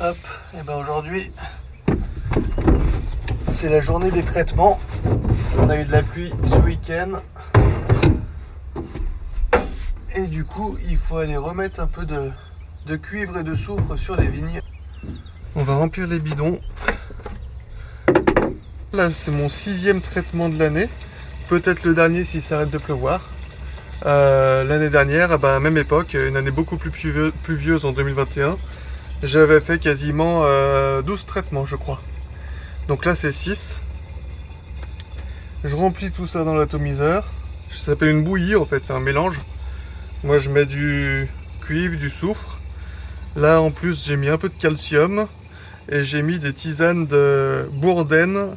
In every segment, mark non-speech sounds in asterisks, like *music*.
Hop, et ben aujourd'hui, c'est la journée des traitements. On a eu de la pluie ce week-end. Et du coup, il faut aller remettre un peu de, cuivre et de soufre sur les vignes. On va remplir les bidons. Là, c'est mon sixième traitement de l'année. Peut-être le dernier s'il s'arrête de pleuvoir. Euh, l'année dernière, même époque, une année beaucoup plus pluvieuse en 2021, j'avais fait quasiment 12 euh, traitements, je crois. Donc là, c'est 6. Je remplis tout ça dans l'atomiseur. Ça s'appelle une bouillie, en fait, c'est un mélange. Moi, je mets du cuivre, du soufre. Là, en plus, j'ai mis un peu de calcium. Et j'ai mis des tisanes de bourdaine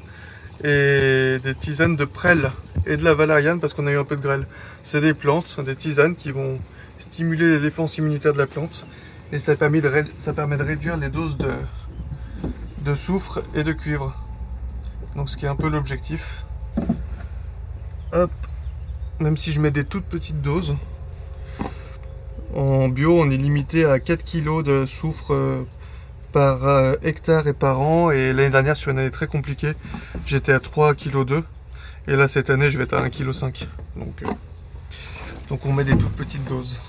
et des tisanes de prêle et de la valériane parce qu'on a eu un peu de grêle. C'est des plantes, des tisanes qui vont stimuler les défenses immunitaires de la plante et ça permet de, ça permet de réduire les doses de, soufre et de cuivre. Donc ce qui est un peu l'objectif. Hop, même si je mets des toutes petites doses. En bio, on est limité à 4 kg de soufre euh, par euh, hectare et par an. Et l'année dernière, sur une année très compliquée, j'étais à 3 kg 2. Et là, cette année, je vais être à 1 kg 5. Donc, euh, donc on met des toutes petites doses.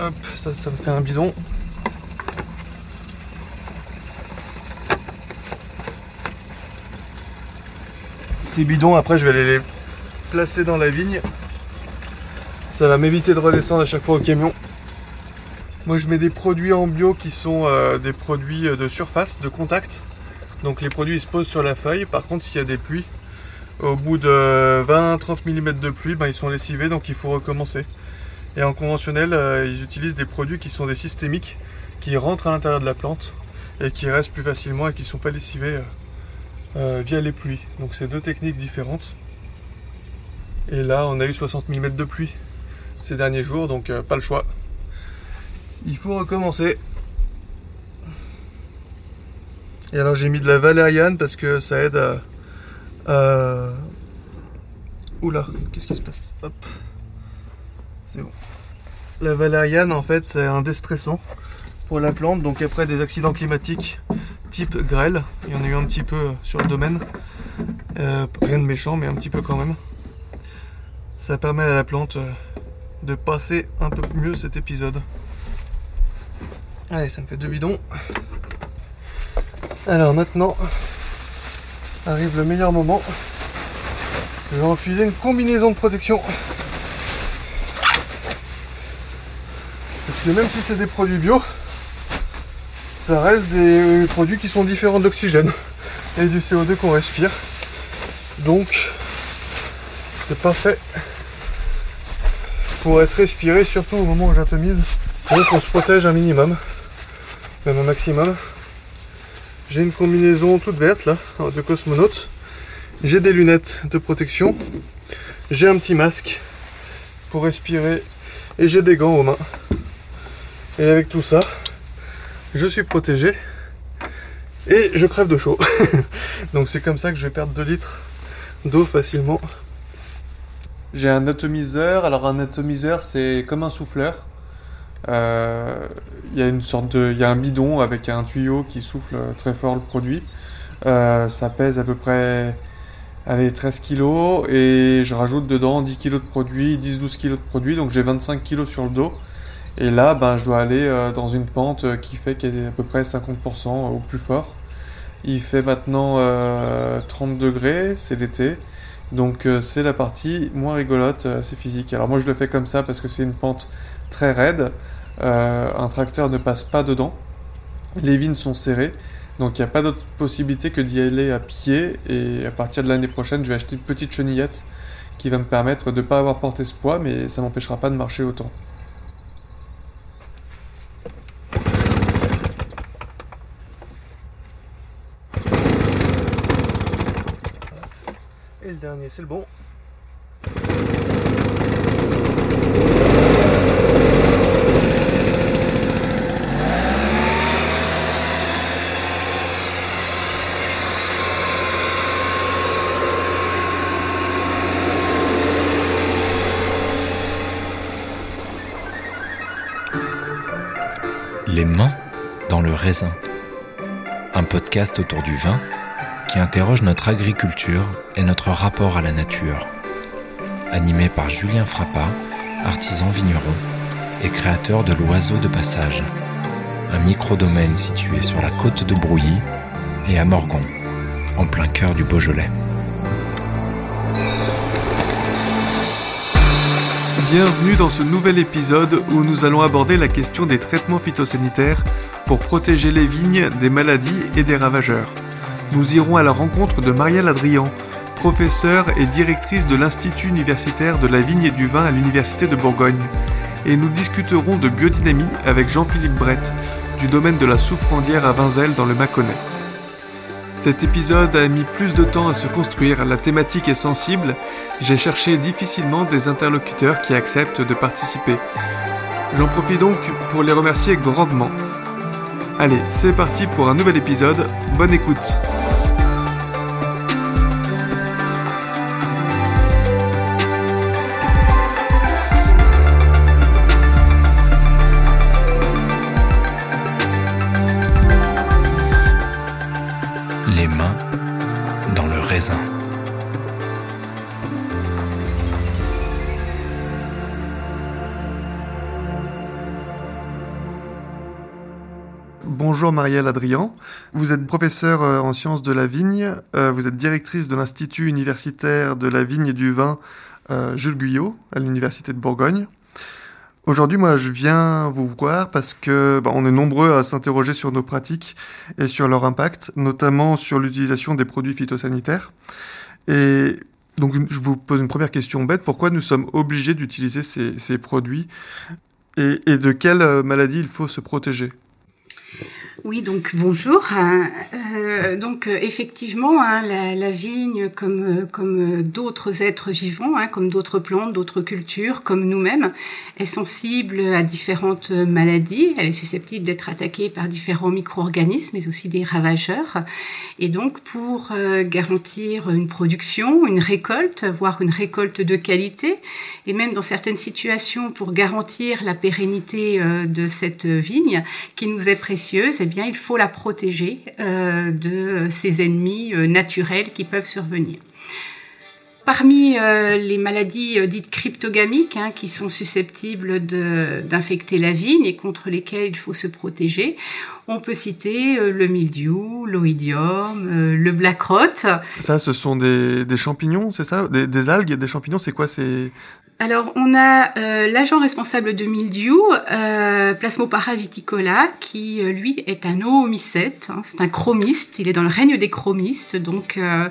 Hop, ça, me fait un bidon. Ces bidons, après, je vais les placer dans la vigne. Ça va m'éviter de redescendre à chaque fois au camion. Moi je mets des produits en bio qui sont euh, des produits euh, de surface, de contact. Donc les produits ils se posent sur la feuille. Par contre s'il y a des pluies, au bout de 20-30 mm de pluie, ben, ils sont lessivés donc il faut recommencer. Et en conventionnel, euh, ils utilisent des produits qui sont des systémiques, qui rentrent à l'intérieur de la plante et qui restent plus facilement et qui ne sont pas lessivés via les pluies. Donc c'est deux techniques différentes. Et là on a eu 60 mm de pluie ces derniers jours, donc pas le choix il faut recommencer. Et alors j'ai mis de la valériane parce que ça aide à... Oula, qu'est-ce qui se passe? Hop. La valériane en fait c'est un déstressant pour la plante. Donc après des accidents climatiques type grêle, il y en a eu un petit peu sur le domaine. Euh, rien de méchant mais un petit peu quand même. Ça permet à la plante euh, de passer un peu mieux cet épisode. Allez, ça me fait deux bidons. Alors maintenant, arrive le meilleur moment. Je vais enfiler une combinaison de protection. Même si c'est des produits bio, ça reste des produits qui sont différents de l'oxygène *laughs* et du CO2 qu'on respire. Donc, c'est pas fait pour être respiré, surtout au moment où j'atomise. Donc on se protège un minimum même un maximum. J'ai une combinaison toute verte là, de cosmonaute. J'ai des lunettes de protection. J'ai un petit masque pour respirer et j'ai des gants aux mains. Et avec tout ça, je suis protégé et je crève de chaud. *laughs* Donc c'est comme ça que je vais perdre 2 litres d'eau facilement. J'ai un atomiseur. Alors un atomiseur, c'est comme un souffleur. Euh, il y a une sorte de, il y a un bidon avec un tuyau qui souffle très fort le produit. Euh, ça pèse à peu près allez, 13 kg et je rajoute dedans 10 kg de produit, 10-12 kg de produit, donc j'ai 25 kg sur le dos. Et là, ben, je dois aller euh, dans une pente qui fait y a à peu près 50% au plus fort. Il fait maintenant 30 degrés, c'est l'été. Donc c'est la partie moins rigolote, c'est physique. Alors moi je le fais comme ça parce que c'est une pente très raide. Euh, un tracteur ne passe pas dedans. Les vignes sont serrées. Donc il n'y a pas d'autre possibilité que d'y aller à pied. Et à partir de l'année prochaine, je vais acheter une petite chenillette qui va me permettre de ne pas avoir porté ce poids, mais ça m'empêchera pas de marcher autant. C'est le bon. Les mains dans le raisin. Un podcast autour du vin qui interroge notre agriculture et notre rapport à la nature. Animé par Julien Frappa, artisan vigneron et créateur de l'oiseau de passage. Un micro-domaine situé sur la côte de Brouilly et à Morgon, en plein cœur du Beaujolais. Bienvenue dans ce nouvel épisode où nous allons aborder la question des traitements phytosanitaires pour protéger les vignes des maladies et des ravageurs. Nous irons à la rencontre de Marielle Adrian, professeure et directrice de l'Institut universitaire de la vigne et du vin à l'Université de Bourgogne. Et nous discuterons de biodynamie avec Jean-Philippe Brett, du domaine de la soufrandière à Vinzel dans le Mâconnais. Cet épisode a mis plus de temps à se construire, la thématique est sensible, j'ai cherché difficilement des interlocuteurs qui acceptent de participer. J'en profite donc pour les remercier grandement. Allez, c'est parti pour un nouvel épisode, bonne écoute Bonjour Marielle Adrian, vous êtes professeure euh, en sciences de la vigne, euh, vous êtes directrice de l'Institut universitaire de la vigne et du vin euh, Jules Guyot à l'Université de Bourgogne. Aujourd'hui, moi, je viens vous voir parce que bah, on est nombreux à s'interroger sur nos pratiques et sur leur impact, notamment sur l'utilisation des produits phytosanitaires. Et donc, je vous pose une première question bête pourquoi nous sommes obligés d'utiliser ces, produits et, et de quelles maladies il faut se protéger? Oui, donc bonjour. Euh, euh, donc euh, effectivement, hein, la, vigne, comme, comme d'autres êtres vivants, hein, comme d'autres plantes, d'autres cultures, comme nous-mêmes, est sensible à différentes maladies. Elle est susceptible d'être attaquée par différents micro-organismes, mais aussi des ravageurs. Et donc, pour garantir une production, une récolte, voire une récolte de qualité, et même dans certaines situations pour garantir la pérennité de cette vigne qui nous est précieuse, eh il faut la protéger euh, de ses ennemis euh, naturels qui peuvent survenir. Parmi euh, les maladies dites cryptogamiques, hein, qui sont susceptibles d'infecter la vigne et contre lesquelles il faut se protéger, on peut citer le mildiou, l'oïdium, le black rot. Ça, ce sont des, champignons, c'est ça? Des, des, algues, des champignons, c'est quoi? Alors, on a euh, l'agent responsable de mildiou, euh, qui euh, lui est un oomycète, hein, c'est un chromiste, il est dans le règne des chromistes, donc euh,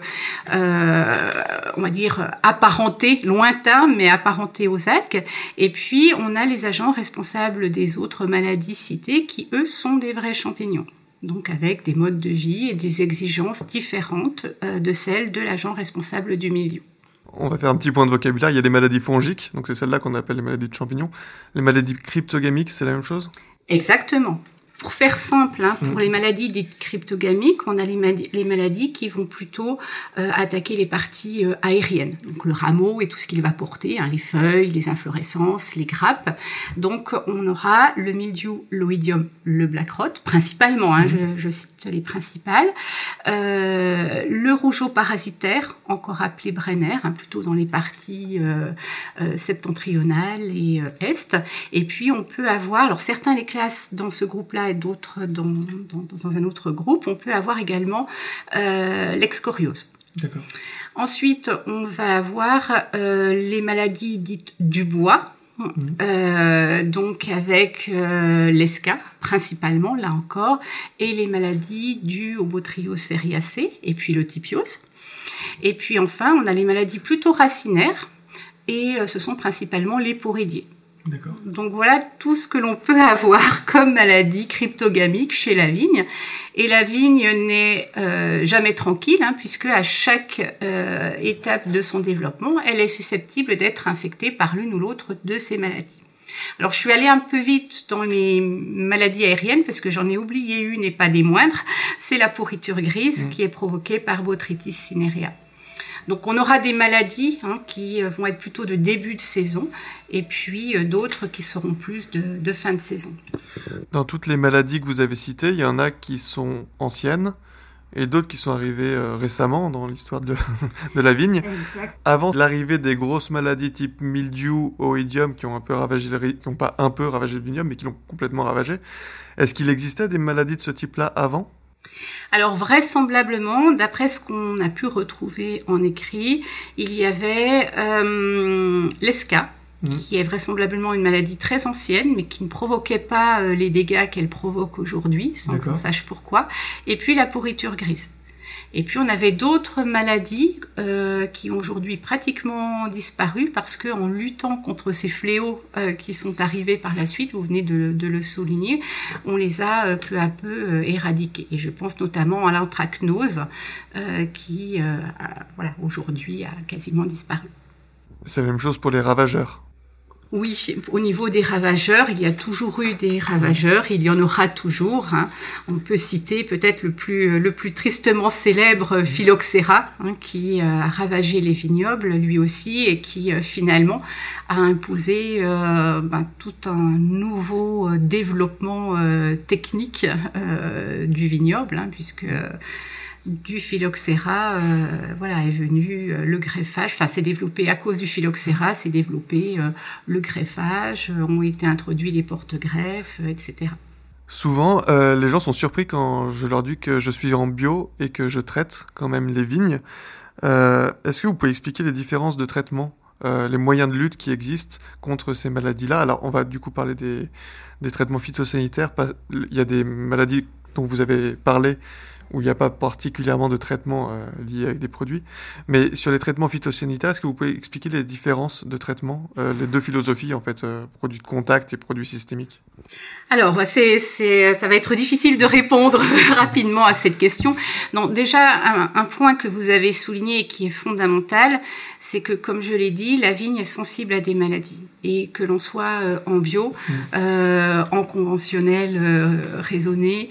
on va dire apparenté, lointain, mais apparenté aux algues. Et puis, on a les agents responsables des autres maladies citées, qui eux sont des vrais champignons. Donc avec des modes de vie et des exigences différentes de celles de l'agent responsable du milieu on va faire un petit point de vocabulaire. Il y a des maladies fongiques, donc c'est celle-là qu'on appelle les maladies de champignons. Les maladies cryptogamiques, c'est la même chose? Exactement. Pour faire simple, hein, pour mm. les maladies dites cryptogamiques, on a les, maladies qui vont plutôt euh, attaquer les parties euh, aériennes, donc le rameau et tout ce qu'il va porter, hein, les feuilles, les inflorescences, les grappes. Donc on aura le mildiou, l'oïdium, le black rot, principalement, hein, mm. je, cite les principales, euh, le rougeau parasitaire, encore appelé Brenner, plutôt dans les parties septentrionales et est. Et puis on peut avoir, alors certains les classent dans ce groupe-là d'autres dans, dans, un autre groupe, on peut avoir également euh, l'excoriose. Ensuite, on va avoir euh, les maladies dites du bois, mhm. euh, donc avec euh, l'ESCA principalement, là encore, et les maladies dues au Botryos feriacé et puis le typiose. Et puis enfin, on a les maladies plutôt racinaires, et ce sont principalement les poridiers. Donc voilà tout ce que l'on peut *laughs* avoir comme maladie cryptogamique chez la vigne. Et la vigne n'est euh, jamais tranquille, hein, puisque à chaque euh, étape de son développement, elle est susceptible d'être infectée par l'une ou l'autre de ces maladies. Alors je suis allée un peu vite dans les maladies aériennes parce que j'en ai oublié une et pas des moindres. C'est la pourriture grise mmh. qui est provoquée par Botrytis cinerea. Donc on aura des maladies hein, qui vont être plutôt de début de saison et puis d'autres qui seront plus de, de fin de saison. Dans toutes les maladies que vous avez citées, il y en a qui sont anciennes et d'autres qui sont arrivées euh, récemment dans l'histoire de, *laughs* de, la vigne. Avant l'arrivée des grosses maladies type mildiou, oïdium, qui ont un peu ravagé le, qui ont pas un peu ravagé le vignoble, mais qui l'ont complètement ravagé. Est-ce qu'il existait des maladies de ce type-là avant? Alors vraisemblablement, d'après ce qu'on a pu retrouver en écrit, il y avait euh, l'esca, Mmh. qui est vraisemblablement une maladie très ancienne, mais qui ne provoquait pas euh, les dégâts qu'elle provoque aujourd'hui, sans qu'on sache pourquoi. Et puis la pourriture grise. Et puis on avait d'autres maladies euh, qui ont aujourd'hui pratiquement disparu parce que en luttant contre ces fléaux euh, qui sont arrivés par la suite, vous venez de, le souligner, on les a peu à peu éradiqués. Et je pense notamment à l'anthracnose qui, voilà, aujourd'hui a quasiment disparu. C'est la même chose pour les ravageurs. Oui, au niveau des ravageurs, il y a toujours eu des ravageurs, il y en aura toujours. Hein. On peut citer peut-être le plus, le plus tristement célèbre Phylloxéra, hein, qui euh, a ravagé les vignobles lui aussi et qui euh, finalement a imposé euh, ben, tout un nouveau développement technique du vignoble, hein, puisque du phylloxéra, euh, voilà, est venu euh, le greffage. Enfin, c'est développé à cause du phylloxéra, c'est développé euh, le greffage, ont été introduits les porte-greffes, etc. Souvent, les gens sont surpris quand je leur dis que je suis en bio et que je traite quand même les vignes. Est-ce que vous pouvez expliquer les différences de traitement, les moyens de lutte qui existent contre ces maladies-là? Alors, on va du coup parler des, des traitements phytosanitaires. Il y a des maladies dont vous avez parlé où il n'y a pas particulièrement de traitement euh, lié avec des produits. Mais sur les traitements phytosanitaires, est-ce que vous pouvez expliquer les différences de traitement, euh, les deux philosophies, en fait, euh, produits de contact et produits systémiques? Alors, c'est, c'est, ça va être difficile de répondre *laughs* rapidement à cette question. Non, déjà, un, point que vous avez souligné et qui est fondamental, c'est que, comme je l'ai dit, la vigne est sensible à des maladies. Et que l'on soit en bio, mmh. en conventionnel raisonné,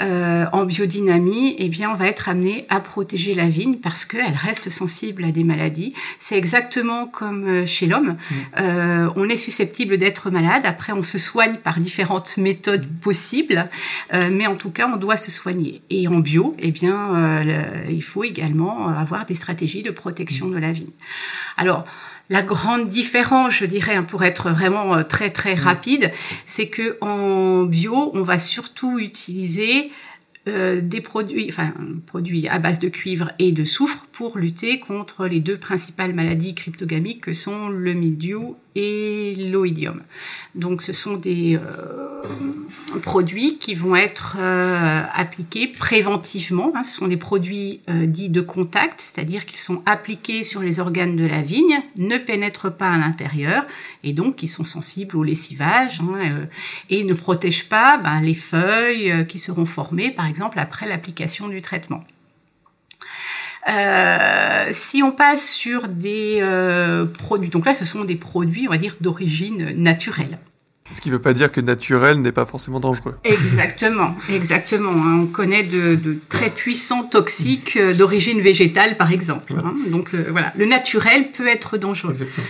euh, en biodynamie, eh bien, on va être amené à protéger la vigne parce qu'elle reste sensible à des maladies. C'est exactement comme euh, chez l'homme. Mm. Euh, on est susceptible d'être malade. Après, on se soigne par différentes méthodes possibles, mais en tout cas, on doit se soigner. Et en bio, eh bien, il faut également avoir des stratégies de protection de la vigne. Alors, la grande différence, je dirais, hein, pour être vraiment euh, très très rapide, c'est que en bio, on va surtout utiliser euh, des produits, enfin, produits à base de cuivre et de soufre pour lutter contre les deux principales maladies cryptogamiques que sont le mildiou et l'oïdium. Donc, ce sont des euh, produits qui vont être euh, appliqués préventivement. Hein. Ce sont des produits dits de contact, c'est-à-dire qu'ils sont appliqués sur les organes de la vigne, ne pénètrent pas à l'intérieur et donc ils sont sensibles au lessivage hein, et ne protègent pas ben, les feuilles qui seront formées, par exemple après l'application du traitement. Euh, si on passe sur des euh, produits, donc là ce sont des produits, on va dire, d'origine naturelle. Ce qui ne veut pas dire que naturel n'est pas forcément dangereux. Exactement, exactement. Hein. On connaît de, très puissants toxiques euh, d'origine végétale, par exemple. Hein. Donc voilà, le naturel peut être dangereux. Exactement.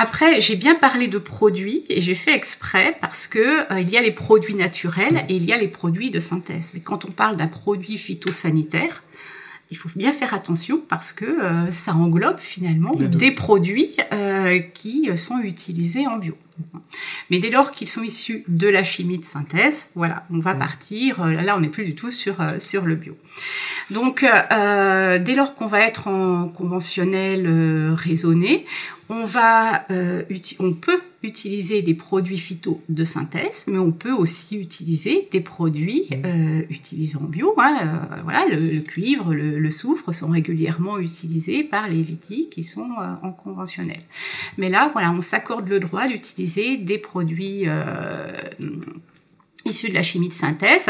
Après, j'ai bien parlé de produits et j'ai fait exprès parce que euh, il y a les produits naturels et il y a les produits de synthèse. Mais quand on parle d'un produit phytosanitaire, il faut bien faire attention parce que euh, ça englobe finalement des produits euh, qui sont utilisés en bio. Mais dès lors qu'ils sont issus de la chimie de synthèse, voilà, on va partir. là, on n'est plus du tout sur sur le bio. Donc, dès lors qu'on va être en conventionnel raisonné, on, va, euh, on peut utiliser des produits phyto de synthèse, mais on peut aussi utiliser des produits euh, utilisés en bio. Hein, euh, voilà, le, cuivre, le, soufre sont régulièrement utilisés par les vitis qui sont en conventionnel. Mais là, voilà, on s'accorde le droit d'utiliser des produits issus de la chimie de synthèse.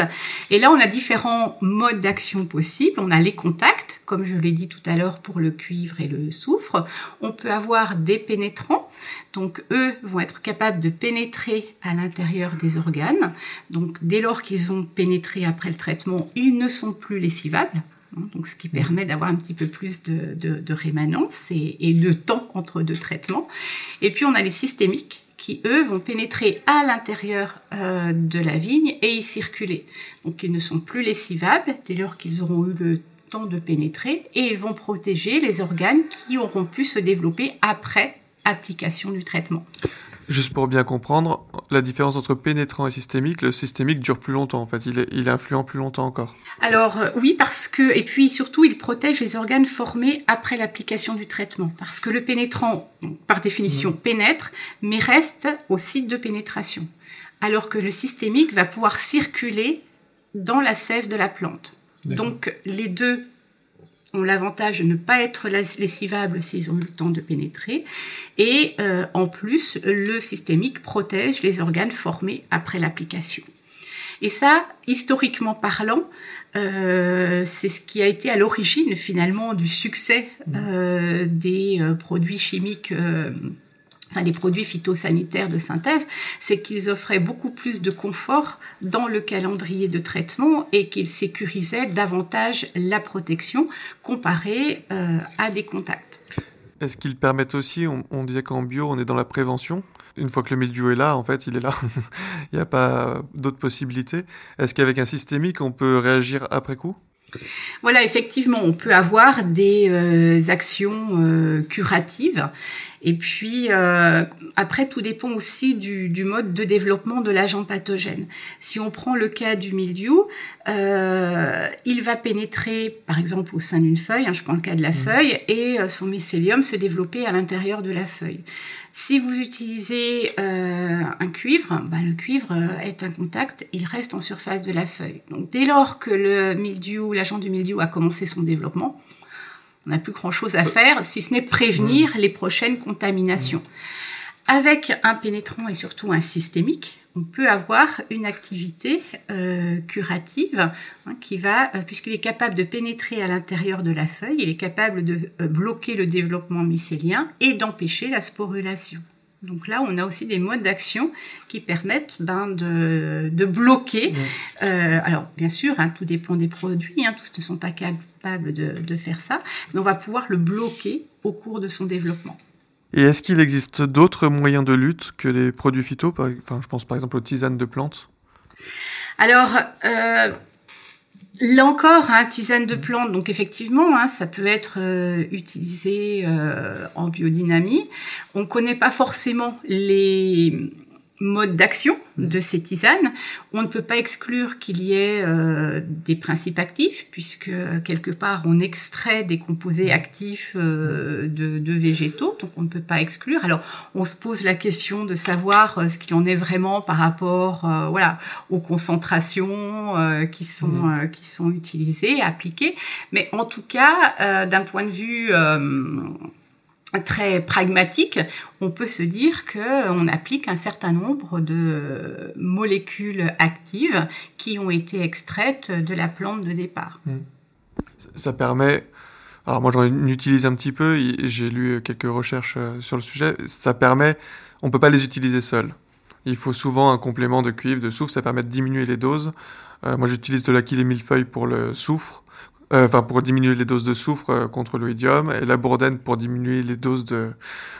Et là, on a différents modes d'action possibles. On a les contacts, comme je l'ai dit tout à l'heure pour le cuivre et le soufre. On peut avoir des pénétrants. Donc, eux vont être capables de pénétrer à l'intérieur des organes. Donc, dès lors qu'ils ont pénétré après le traitement, ils ne sont plus lessivables. hein, donc ce qui permet d'avoir un petit peu plus de, rémanence et, de temps entre deux traitements. Et puis on a les systémiques qui, eux, vont pénétrer à l'intérieur euh, de la vigne et y circuler. Donc ils ne sont plus lessivables dès lors qu'ils auront eu le temps de pénétrer et ils vont protéger les organes qui auront pu se développer après application du traitement. Juste pour bien comprendre, la différence entre pénétrant et systémique, le systémique dure plus longtemps en fait, il est, il est influent plus longtemps encore. Alors euh, oui, parce que, et puis surtout, il protège les organes formés après l'application du traitement. Parce que le pénétrant, par définition, mmh. pénètre, mais reste au site de pénétration. Alors que le systémique va pouvoir circuler dans la sève de la plante. Donc les deux ont l'avantage de ne pas être lessivables s'ils ont eu le temps de pénétrer. Et euh, en plus, le systémique protège les organes formés après l'application. Et ça, historiquement parlant, euh, c'est ce qui a été à l'origine finalement du succès mmh. euh, des produits chimiques enfin les produits phytosanitaires de synthèse, c'est qu'ils offraient beaucoup plus de confort dans le calendrier de traitement et qu'ils sécurisaient davantage la protection comparée euh, à des contacts. Est-ce qu'ils permettent aussi, on, disait qu'en bio, on est dans la prévention une fois que le milieu est là, en fait, il est là. *laughs* il n'y a pas d'autres possibilités. Est-ce qu'avec un systémique, on peut réagir après coup? Voilà, effectivement, on peut avoir des euh, actions euh, curatives. Et puis, euh, après, tout dépend aussi du, mode de développement de l'agent pathogène. Si on prend le cas du mildiou, il va pénétrer, par exemple, au sein d'une feuille, hein, je prends le cas de la mmh. feuille, et son mycélium se développer à l'intérieur de la feuille. Si vous utilisez euh, un cuivre, bah, le cuivre euh, est un contact, il reste en surface de la feuille. Donc dès lors que le mildiou, l'agent du mildiou a commencé son développement, on n'a plus grand-chose à faire, si ce n'est prévenir les prochaines contaminations. Avec un pénétrant et surtout un systémique, on peut avoir une activité euh, curative hein, qui va, euh, puisqu'il est capable de pénétrer à l'intérieur de la feuille, il est capable de euh, bloquer le développement mycélien et d'empêcher la sporulation. Donc là, on a aussi des modes d'action qui permettent ben, de, bloquer. alors, bien sûr, hein, tout dépend des produits, hein, tous ne sont pas capables de faire ça, mais on va pouvoir le bloquer au cours de son développement. Et est-ce qu'il existe d'autres moyens de lutte que les produits phyto enfin, Je pense par exemple aux tisanes de plantes? Alors, euh, là encore, hein, tisane de plantes, donc effectivement, hein, ça peut être euh, utilisé euh, en biodynamie. On ne connaît pas forcément les mode d'action de ces tisanes. On ne peut pas exclure qu'il y ait euh, des principes actifs, puisque quelque part on extrait des composés actifs euh, de, végétaux, donc on ne peut pas exclure. Alors on se pose la question de savoir euh, ce qu'il en est vraiment par rapport voilà, aux concentrations qui, sont, mmh. qui sont utilisées, appliquées. Mais en tout cas, d'un point de vue très pragmatique, on peut se dire qu'on applique un certain nombre de molécules actives qui ont été extraites de la plante de départ. Hmm. Ça permet, alors moi j'en utilise un petit peu, j'ai lu quelques recherches euh, sur le sujet, ça permet, on ne peut pas les utiliser seuls. Il faut souvent un complément de cuivre, de soufre, ça permet de diminuer les doses. Euh, moi j'utilise de l'aquil millefeuille pour le soufre, euh, enfin pour diminuer les doses de soufre euh, contre l'oïdium et la bourdenne pour diminuer les doses de,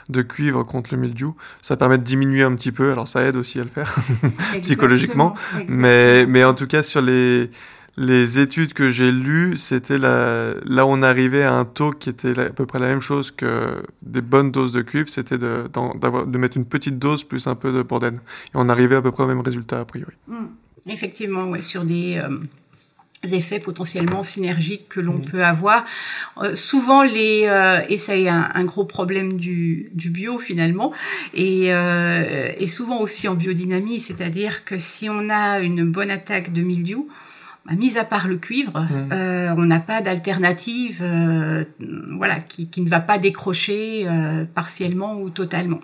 de cuivre contre le mildiou. Ça permet de diminuer un petit peu, alors ça aide aussi à le faire *laughs* psychologiquement, mais mais en tout cas sur les les études que j'ai lues, c'était là, là on arrivait à un taux qui était à peu près la même chose que des bonnes doses de cuivre, c'était de, de mettre une petite dose plus un peu de bourdenne. Et on arrivait à peu près au même résultat a priori. Mmh. Effectivement, ouais, sur des, euh, effets potentiellement synergiques que l'on mmh. peut avoir. Euh, souvent, les euh, et ça est un, gros problème du, du bio finalement, et, euh, et souvent aussi en biodynamie, c'est-à-dire que si on a une bonne attaque de mildiou, bah, mis à part le cuivre, mmh. on n'a pas d'alternative, voilà, qui, qui, ne va pas décrocher partiellement ou totalement.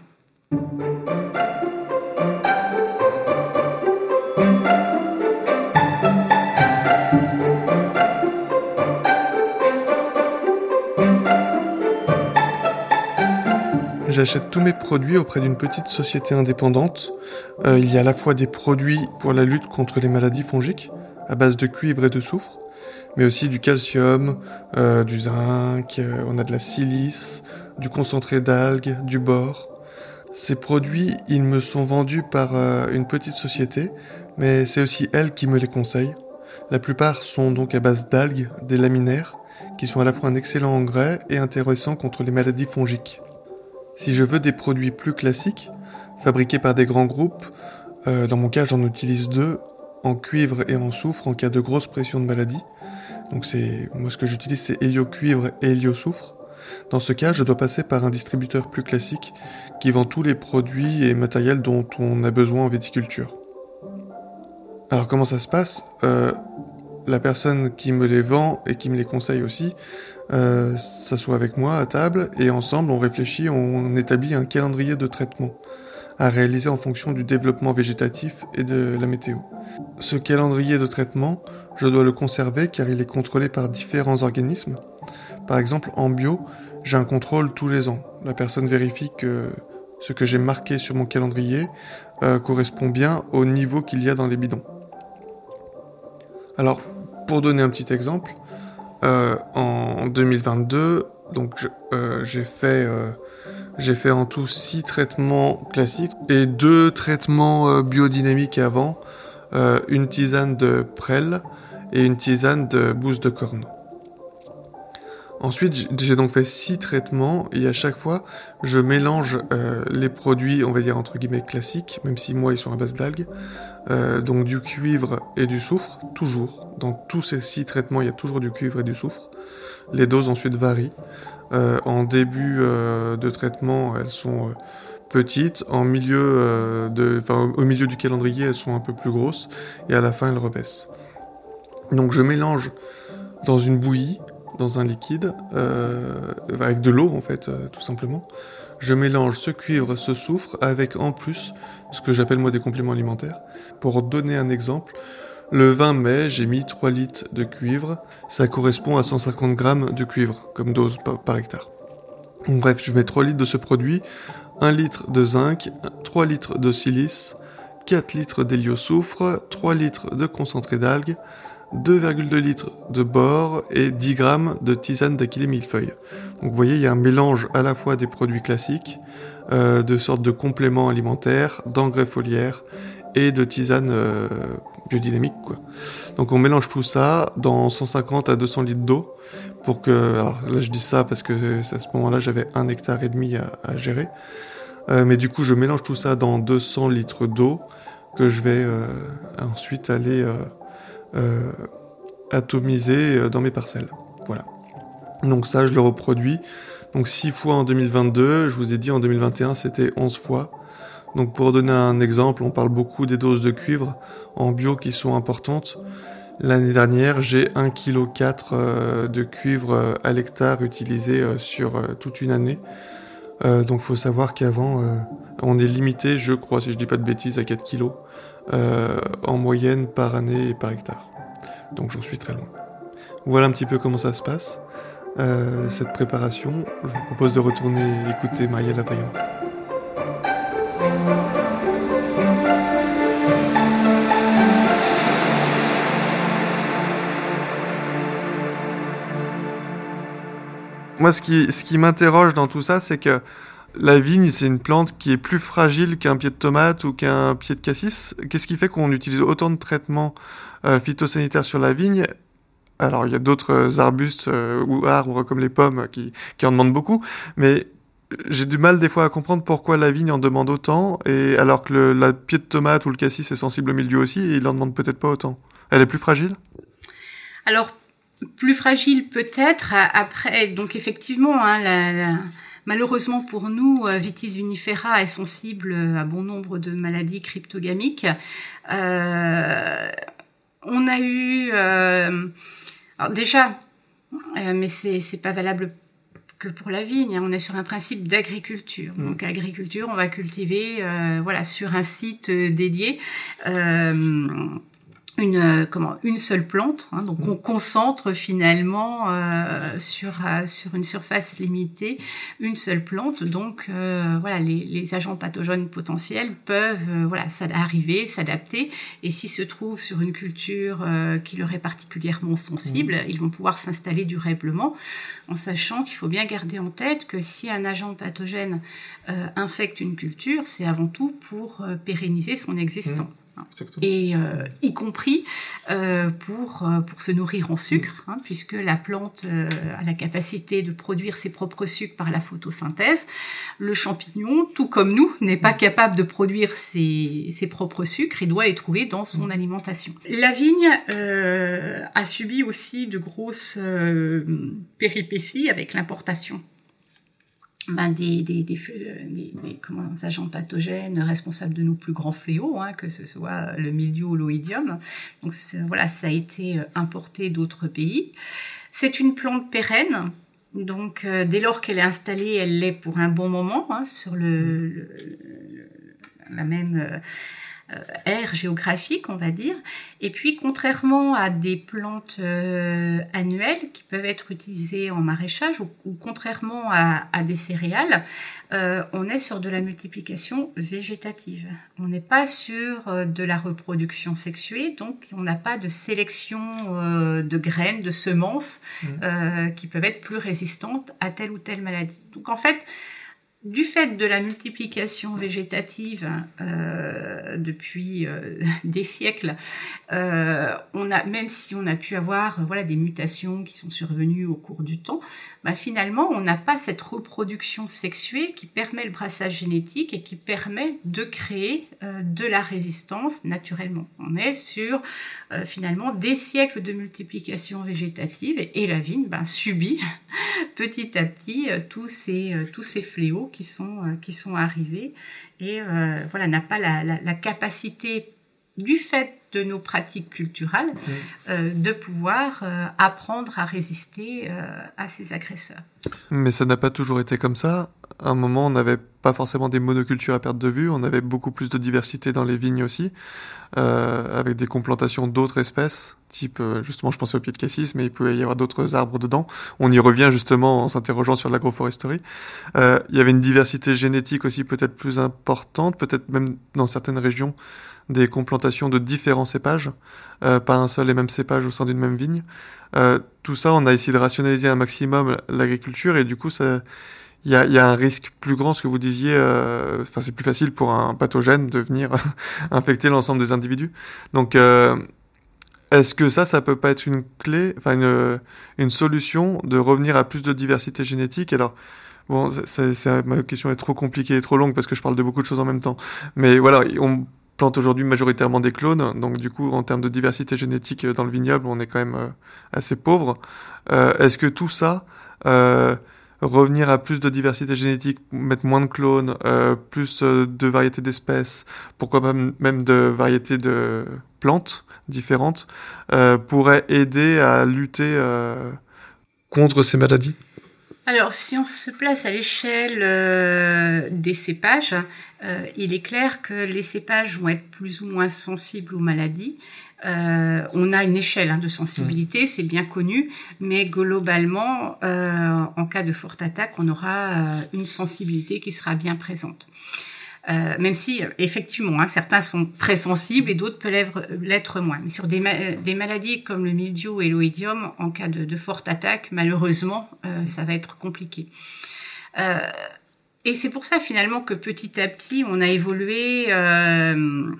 J'achète tous mes produits auprès d'une petite société indépendante. Euh, il y a à la fois des produits pour la lutte contre les maladies fongiques, à base de cuivre et de soufre, mais aussi du calcium, euh, du zinc, euh, on a de la silice, du concentré d'algues, du bore. Ces produits, ils me sont vendus par une petite société, mais c'est aussi elle qui me les conseille. La plupart sont donc à base d'algues, des laminaires, qui sont à la fois un excellent engrais et intéressant contre les maladies fongiques. Si je veux des produits plus classiques, fabriqués par des grands groupes, euh, dans mon cas j'en utilise deux, en cuivre et en soufre en cas de grosse pression de maladie. Donc c'est moi ce que j'utilise c'est hélio-cuivre et hélio-soufre. Dans ce cas, je dois passer par un distributeur plus classique qui vend tous les produits et matériels dont on a besoin en viticulture. Alors comment ça se passe? Euh, La personne qui me les vend et qui me les conseille aussi euh, s'assoit avec moi à table et ensemble on réfléchit, on établit un calendrier de traitement à réaliser en fonction du développement végétatif et de la météo. Ce calendrier de traitement, je dois le conserver car il est contrôlé par différents organismes. Par exemple, en bio, j'ai un contrôle tous les ans. La personne vérifie que ce que j'ai marqué sur mon calendrier euh, correspond bien au niveau qu'il y a dans les bidons. Alors, pour donner un petit exemple, euh, en 2022, donc euh, j'ai fait euh, fait en tout six traitements classiques et deux traitements biodynamiques avant, une tisane de prêle et une tisane de bouse de corne. Ensuite, j'ai donc fait six traitements et à chaque fois, je mélange euh, les produits, on va dire entre guillemets classiques, même si moi ils sont à base d'algues, euh, donc du cuivre et du soufre, toujours. Dans tous ces six traitements, il y a toujours du cuivre et du soufre. Les doses ensuite varient. Euh, en début de traitement, elles sont petites. En milieu au milieu du calendrier, elles sont un peu plus grosses. Et à la fin, elles rebaissent. Donc je mélange dans une bouillie dans un liquide, euh, avec de l'eau en fait, euh, tout simplement. Je mélange ce cuivre, ce soufre, avec en plus ce que j'appelle moi des compléments alimentaires. Pour donner un exemple, le 20 mai, j'ai mis 3 litres de cuivre. Ça correspond à 150 grammes de cuivre comme dose par, hectare. bref, je mets 3 litres de ce produit, 1 litre de zinc, 3 litres de silice, 4 litres d'héliosoufre, 3 litres de concentré d'algues, 2,2 litres de bore et 10 grammes de tisane d'aquilée millefeuille. Donc vous voyez, il y a un mélange à la fois des produits classiques, euh, de sortes de compléments alimentaires, d'engrais foliaires et de tisane euh, biodynamique. Donc on mélange tout ça dans 150 à 200 litres d'eau pour que... Alors là je dis ça parce que à ce moment-là j'avais un hectare et demi à, gérer. Euh, mais du coup je mélange tout ça dans 200 litres d'eau que je vais ensuite aller euh, atomisé euh, dans mes parcelles. Voilà. Donc ça, je le reproduis. Donc 6 fois en 2022, je vous ai dit en 2021 c'était 11 fois. Donc pour donner un exemple, on parle beaucoup des doses de cuivre en bio qui sont importantes. L'année dernière, j'ai 1,4 kg de cuivre à l'hectare utilisé euh, sur toute une année. donc faut savoir qu'avant, on est limité, je crois, si je dis pas de bêtises, à 4 kg. Euh, en moyenne par année et par hectare. Donc j'en suis très loin. Voilà un petit peu comment ça se passe, euh, cette préparation. Je vous propose de retourner écouter Marielle Adrien. Moi, ce qui, ce qui m'interroge dans tout ça, c'est que la vigne, c'est une plante qui est plus fragile qu'un pied de tomate ou qu'un pied de cassis. Qu'est-ce qui fait qu'on utilise autant de traitements euh, phytosanitaires sur la vigne? Alors, il y a d'autres arbustes euh, ou arbres comme les pommes qui, en demandent beaucoup, mais j'ai du mal des fois à comprendre pourquoi la vigne en demande autant, et alors que le pied de tomate ou le cassis est sensible au milieu aussi, et il en demande peut-être pas autant. Elle est plus fragile? Alors, plus fragile peut-être. Après, donc effectivement, hein, la Malheureusement pour nous, euh, Vitis vinifera est sensible à bon nombre de maladies cryptogamiques. Euh, on a eu, euh, alors déjà, mais c'est c'est pas valable que pour la vigne. Hein. On est sur un principe d'agriculture. Mmh. Donc agriculture, on va cultiver, voilà, sur un site dédié une euh, comment une seule plante hein, donc on concentre finalement euh, sur euh, sur une surface limitée une seule plante. Donc voilà les, les, agents pathogènes potentiels peuvent voilà ça arriver s'adapter. Et s'ils se trouvent sur une culture qui leur est particulièrement sensible mmh. ils vont pouvoir s'installer durablement en sachant qu'il faut bien garder en tête que si un agent pathogène infecte une culture c'est avant tout pour pérenniser son existence. mmh et euh, y compris euh, pour, euh, pour se nourrir en sucre, hein, puisque la plante a la capacité de produire ses propres sucres par la photosynthèse. Le champignon, tout comme nous, n'est pas capable de produire ses, ses, propres sucres et doit les trouver dans son alimentation. La vigne a subi aussi de grosses péripéties avec l'importation ben, des, des, agents pathogènes responsables de nos plus grands fléaux, hein, que ce soit le mildiou ou l'oïdium. Donc voilà, ça a été euh, importé d'autres pays. C'est une plante pérenne. Donc, euh, dès lors qu'elle est installée, elle l'est pour un bon moment hein, sur le, la même euh, euh, aire géographique, on va dire. Et puis, contrairement à des plantes euh, annuelles qui peuvent être utilisées en maraîchage ou, contrairement à, des céréales, euh, on est sur de la multiplication végétative. On n'est pas sur de la reproduction sexuée, donc on n'a pas de sélection de graines, de semences mmh. qui peuvent être plus résistantes à telle ou telle maladie. Donc en fait, du fait de la multiplication végétative euh, depuis euh, *laughs* des siècles, euh, on a, même si on a pu avoir voilà, des mutations qui sont survenues au cours du temps, bah, finalement, on n'a pas cette reproduction sexuée qui permet le brassage génétique et qui permet de créer de la résistance naturellement. On est sur finalement des siècles de multiplication végétative et, la vigne ben, *laughs* subit petit à petit tous, ces, tous ces fléaux qui sont, euh, qui sont arrivés et euh, voilà, n'a pas la, la, capacité du fait de nos pratiques culturelles mmh. euh, de pouvoir apprendre à résister à ces agresseurs. Mais ça n'a pas toujours été comme ça. À un moment, on n'avait pas forcément des monocultures à perte de vue, on avait beaucoup plus de diversité dans les vignes aussi, avec des complantations d'autres espèces type, euh, justement, je pensais au pied de cassis, mais il peut y avoir d'autres arbres dedans. On y revient justement en s'interrogeant sur l'agroforesterie. Euh, il y avait une diversité génétique aussi peut-être plus importante, peut-être même dans certaines régions, des complantations de différents cépages, euh, pas un seul et même cépage au sein d'une même vigne. tout ça, on a essayé de rationaliser un maximum l'agriculture et du coup, ça il y a, un risque plus grand, ce que vous disiez, enfin c'est plus facile pour un pathogène de venir *laughs* infecter l'ensemble des individus. Donc euh, est-ce que ça, ça peut pas être une clé, enfin une, solution de revenir à plus de diversité génétique? Alors, bon, ma question est trop compliquée et trop longue parce que je parle de beaucoup de choses en même temps. Mais voilà, on plante aujourd'hui majoritairement des clones, donc du coup, en termes de diversité génétique dans le vignoble, on est quand même euh, assez pauvre. Euh, est-ce que tout ça, euh, revenir à plus de diversité génétique, mettre moins de clones, plus de variétés d'espèces, pourquoi même, même de variétés de plantes, différentes euh, pourraient aider à lutter euh, contre ces maladies? Alors, si on se place à l'échelle euh, des cépages, il est clair que les cépages vont être plus ou moins sensibles aux maladies. On a une échelle hein, de sensibilité, mmh. c'est bien connu, mais globalement, en cas de forte attaque, on aura une sensibilité qui sera bien présente. Euh, même si effectivement hein, certains sont très sensibles et d'autres peuvent l'être moins. Mais sur des, des, maladies comme le mildiou et l'oïdium, en cas de, de, forte attaque, malheureusement, euh, ça va être compliqué. Euh, et c'est pour ça finalement que petit à petit, on a évolué euh,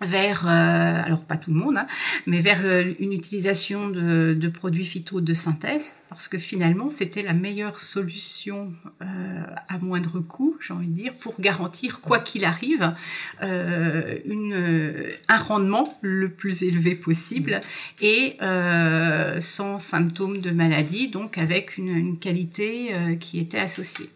vers, euh, alors pas tout le monde, hein, mais vers euh, une utilisation de, de, produits phyto de synthèse, parce que finalement c'était la meilleure solution euh, à moindre coût, j'ai envie de dire, pour garantir, quoi qu'il arrive, euh, une, un rendement le plus élevé possible et euh, sans symptômes de maladie, donc avec une, une qualité qui était associée.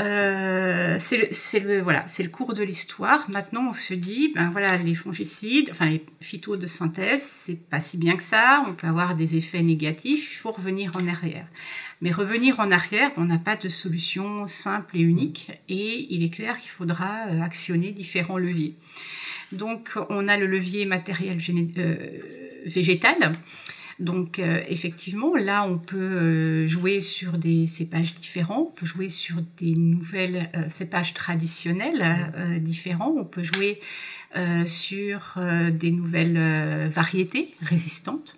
Euh, c'est le, voilà, c'est le cours de l'histoire. Maintenant, on se dit, ben voilà, les fongicides, enfin les phytos de synthèse, c'est pas si bien que ça. On peut avoir des effets négatifs. Il faut revenir en arrière. Mais revenir en arrière, on n'a pas de solution simple et unique. Et il est clair qu'il faudra euh, actionner différents leviers. Donc, on a le levier matériel végétal. Donc effectivement, là, on peut jouer sur des cépages différents, on peut jouer sur des nouvelles cépages traditionnels différents, on peut jouer sur des nouvelles variétés résistantes.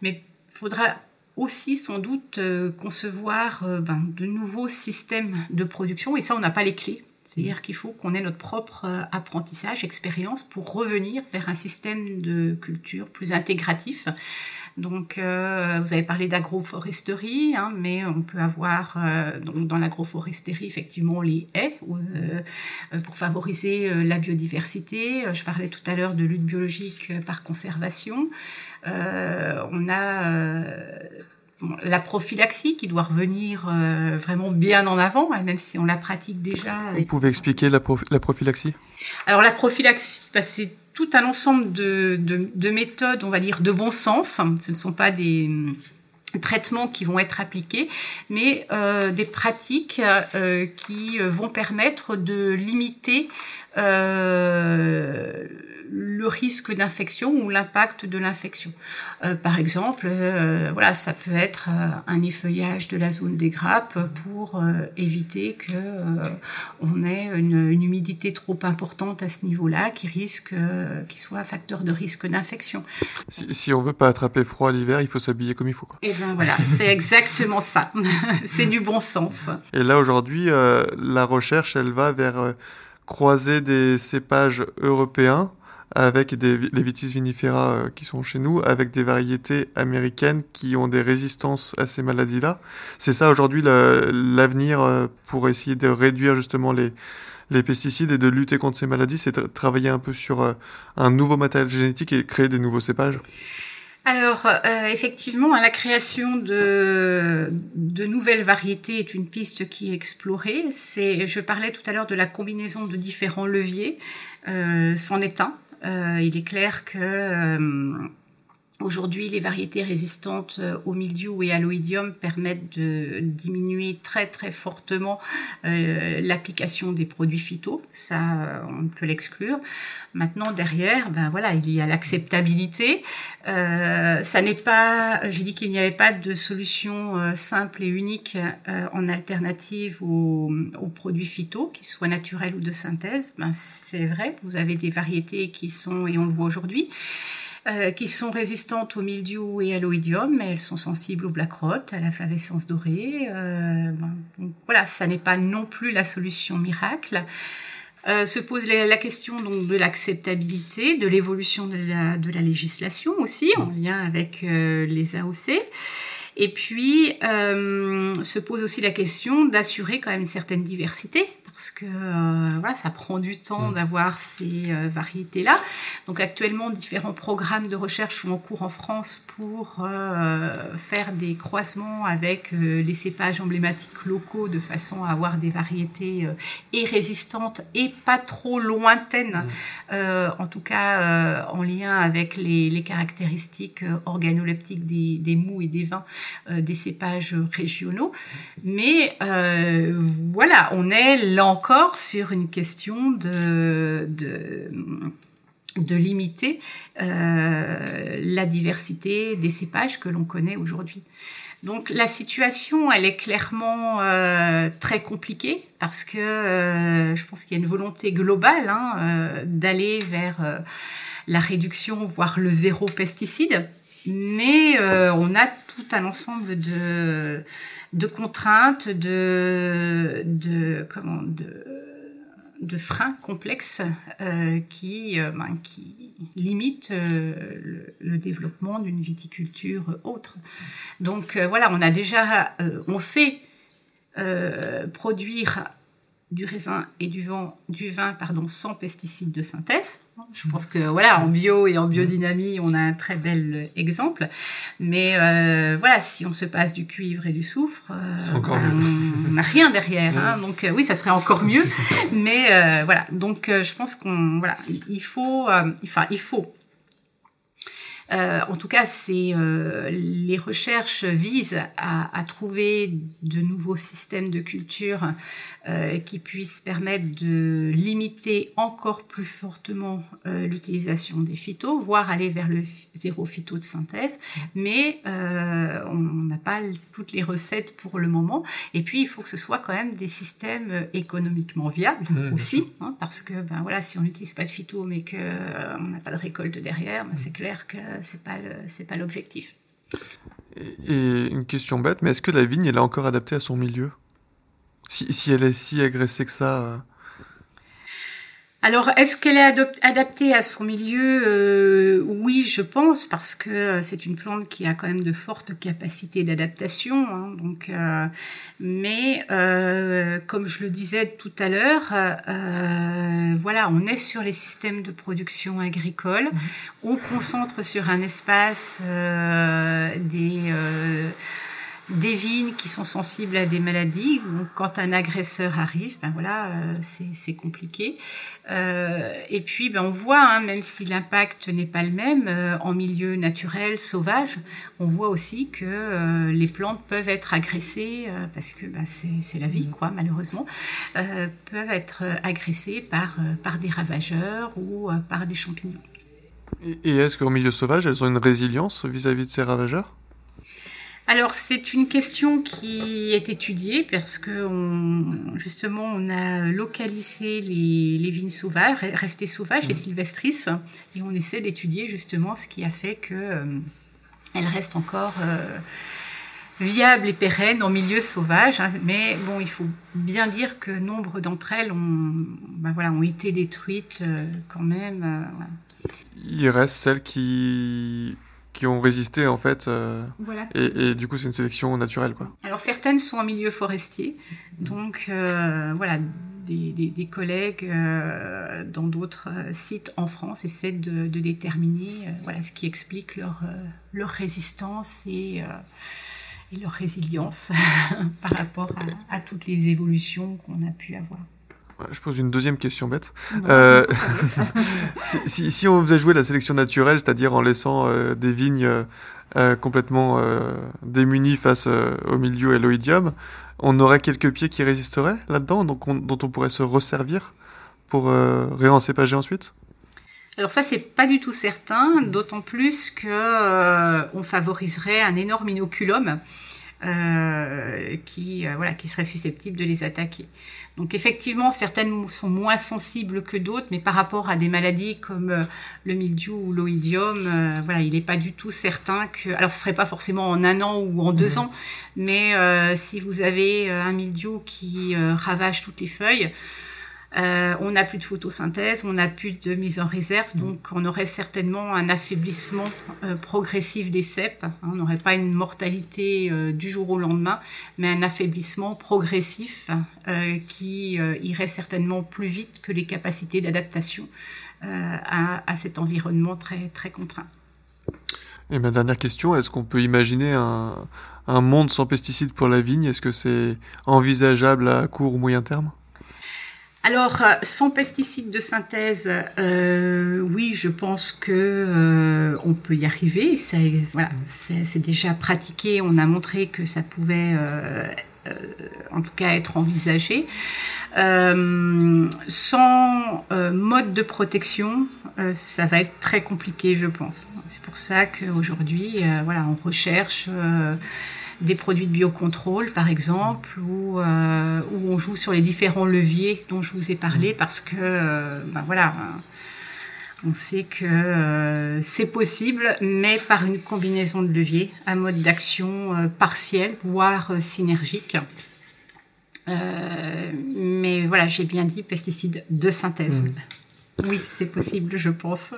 Mais il faudra aussi sans doute euh, concevoir euh, ben, de nouveaux systèmes de production et ça on n'a pas les clés. C'est-à-dire qu'il faut qu'on ait notre propre euh, apprentissage, expérience pour revenir vers un système de culture plus intégratif donc, euh, vous avez parlé d'agroforesterie, hein, mais on peut avoir euh, donc dans l'agroforesterie effectivement les haies euh, pour favoriser la biodiversité. Je parlais tout à l'heure de lutte biologique par conservation. on a la prophylaxie qui doit revenir vraiment bien en avant, hein, même si on la pratique déjà. Vous pouvez expliquer la, prophylaxie? Alors la prophylaxie, bah, c'est tout un ensemble de, méthodes, on va dire, de bon sens. Ce ne sont pas des hum, traitements qui vont être appliqués, mais euh, des pratiques euh, qui vont permettre de limiter euh, le risque d'infection ou l'impact de l'infection. Euh, par exemple, euh, voilà, ça peut être euh, un effeuillage de la zone des grappes pour éviter que on ait une, humidité trop importante à ce niveau-là qui risque, qui soit facteur de risque d'infection. Si, si, on veut pas attraper froid l'hiver, il faut s'habiller comme il faut. Et eh ben voilà, c'est exactement ça. *laughs* c'est du bon sens. Et là aujourd'hui, la recherche, elle va vers croiser des cépages européens avec les vitis vinifera euh, qui sont chez nous, avec des variétés américaines qui ont des résistances à ces maladies-là. C'est ça aujourd'hui l'avenir euh, pour essayer de réduire justement les, les pesticides et de lutter contre ces maladies, c'est travailler un peu sur euh, un nouveau matériel génétique et créer des nouveaux cépages alors, effectivement, la création de, de, nouvelles variétés est une piste qui est explorée. C'est, je parlais tout à l'heure de la combinaison de différents leviers. Euh, c'en est un. Euh, il est clair que euh, Aujourd'hui, les variétés résistantes euh, au mildiou et à l'oïdium permettent de diminuer très très fortement l'application des produits phyto. Ça, on peut l'exclure. Maintenant, derrière, ben voilà, il y a l'acceptabilité. ça n'est pas, j'ai dit qu'il n'y avait pas de solution simple et unique en alternative aux, aux, produits phyto, qu'ils soient naturels ou de synthèse. Ben, c'est vrai. Vous avez des variétés qui sont, et on le voit aujourd'hui, euh, qui sont résistantes au mildiou et à l'oïdium, mais elles sont sensibles au black rot, à la flavescence dorée. Euh, donc, voilà, ça n'est pas non plus la solution miracle. Euh, se pose la, question donc de l'acceptabilité, de l'évolution de la, de la, législation aussi, en lien avec les AOC. Et puis, se pose aussi la question d'assurer quand même une certaine diversité, parce que euh, voilà, ça prend du temps mm. d'avoir ces euh, variétés-là. Donc actuellement, différents programmes de recherche sont en cours en France pour euh, faire des croisements avec les cépages emblématiques locaux de façon à avoir des variétés et résistantes et pas trop lointaines, mm. en tout cas en lien avec les, les caractéristiques organoleptiques des, des, mous et des vins des cépages régionaux. Mais voilà, on est là encore sur une question de, de, limiter euh, la diversité des cépages que l'on connaît aujourd'hui. Donc la situation, elle est clairement euh, très compliquée parce que euh, je pense qu'il y a une volonté globale hein, d'aller vers la réduction, voire le zéro pesticide. Mais on a tout un ensemble de, de contraintes, de, de, comment, de, de freins complexes euh, qui, euh, ben, qui limitent euh, le, développement d'une viticulture autre. Donc voilà, on a déjà, on sait produire du raisin et du vin, du vin pardon, sans pesticides de synthèse. Je pense que voilà, en bio et en biodynamie, on a un très bel exemple. Mais euh, voilà, si on se passe du cuivre et du soufre, euh, ben, on n'a rien derrière. Hein. donc euh, oui, ça serait encore mieux. mais voilà, donc je pense qu'on voilà, il faut, enfin il faut Euh, en tout cas, c'est euh, les recherches visent à, trouver de nouveaux systèmes de culture euh, qui puissent permettre de limiter encore plus fortement l'utilisation des phytos, voire aller vers le zéro phyto de synthèse. Mais on n'a pas toutes les recettes pour le moment. Et puis, il faut que ce soit quand même des systèmes économiquement viables mmh, aussi, hein, parce que ben voilà, si on n'utilise pas de phyto, mais qu'on n'a pas de récolte derrière, ben, c'est clair que c'est pas c'est pas l'objectif. Et, une question bête, mais est-ce que la vigne elle est encore adaptée à son milieu? Si, si, elle est si agressée que ça euh, alors, est-ce qu'elle est adaptée à son milieu? Euh, Oui, je pense, parce que euh, c'est une plante qui a quand même de fortes capacités d'adaptation. Hein, donc, euh, mais comme je le disais tout à l'heure, voilà, on est sur les systèmes de production agricole. Mmh. On concentre sur un espace des des vignes qui sont sensibles à des maladies. Donc, quand un agresseur arrive, ben voilà, euh, c'est compliqué. Euh, et puis, ben, on voit, hein, même si l'impact n'est pas le même euh, en milieu naturel, sauvage, on voit aussi que les plantes peuvent être agressées parce que ben, c'est la vie, quoi, malheureusement, peuvent être agressées par par des ravageurs ou par des champignons. Et est-ce qu'en milieu sauvage, elles ont une résilience vis à -vis de ces ravageurs? Alors c'est une question qui est étudiée parce que justement on a localisé les, vignes sauvages, restées sauvages, les mmh. sylvestris, et on essaie d'étudier justement ce qui a fait que euh, restent encore euh, viables et pérennes en milieu sauvage. Hein. Mais bon, il faut bien dire que nombre d'entre elles ont, ben voilà, ont été détruites euh, quand même. Il reste celles qui qui ont résisté en fait. Euh, et, du coup, c'est une sélection naturelle, quoi. Alors certaines sont en milieu forestier, donc euh, voilà, des, collègues euh, dans d'autres sites en France essaient de, déterminer voilà ce qui explique leur leur résistance et et leur résilience *laughs* par rapport à toutes les évolutions qu'on a pu avoir. Je pose une deuxième question bête. Euh, *laughs* si, si, on faisait jouer la sélection naturelle, c'est-à-dire en laissant euh, des vignes euh, complètement démunies face au milieu et l'oïdium, on aurait quelques pieds qui résisteraient là-dedans, donc dont on pourrait se resservir pour réencépager ensuite? Alors ça, c'est pas du tout certain, d'autant plus que on favoriserait un énorme inoculum euh, qui, euh, voilà, qui seraient susceptibles de les attaquer. Donc effectivement, certaines sont moins sensibles que d'autres, mais par rapport à des maladies comme euh, le mildiou ou l'oïdium, voilà, il n'est pas du tout certain que... Alors ce serait pas forcément en un an ou en deux mmh. ans, mais si vous avez un mildiou qui ravage toutes les feuilles, euh, on n'a plus de photosynthèse, on n'a plus de mise en réserve, mm. donc on aurait certainement un affaiblissement euh, progressif des cèpes. Hein. on n'aurait pas une mortalité euh, du jour au lendemain, mais un affaiblissement progressif qui irait certainement plus vite que les capacités d'adaptation à, cet environnement très, très contraint. Et ma dernière question, est-ce qu'on peut imaginer un, un monde sans pesticides pour la vigne? Est-ce que c'est envisageable à court ou moyen terme? Alors, euh, sans pesticides de synthèse, euh, oui, je pense que euh, on peut y arriver. C'est voilà, c'est déjà pratiqué. On a montré que ça pouvait, en tout cas, être envisagé. sans mode de protection, ça va être très compliqué, je pense. C'est pour ça qu'aujourd'hui, voilà, on recherche des produits de biocontrôle, par exemple, où, euh, où, on joue sur les différents leviers dont je vous ai parlé, parce que, euh, ben voilà, on sait que euh, c'est possible, mais par une combinaison de leviers, un mode d'action partiel, voire synergique. mais voilà, j'ai bien dit pesticides de synthèse. Mmh. Oui, c'est possible, je pense,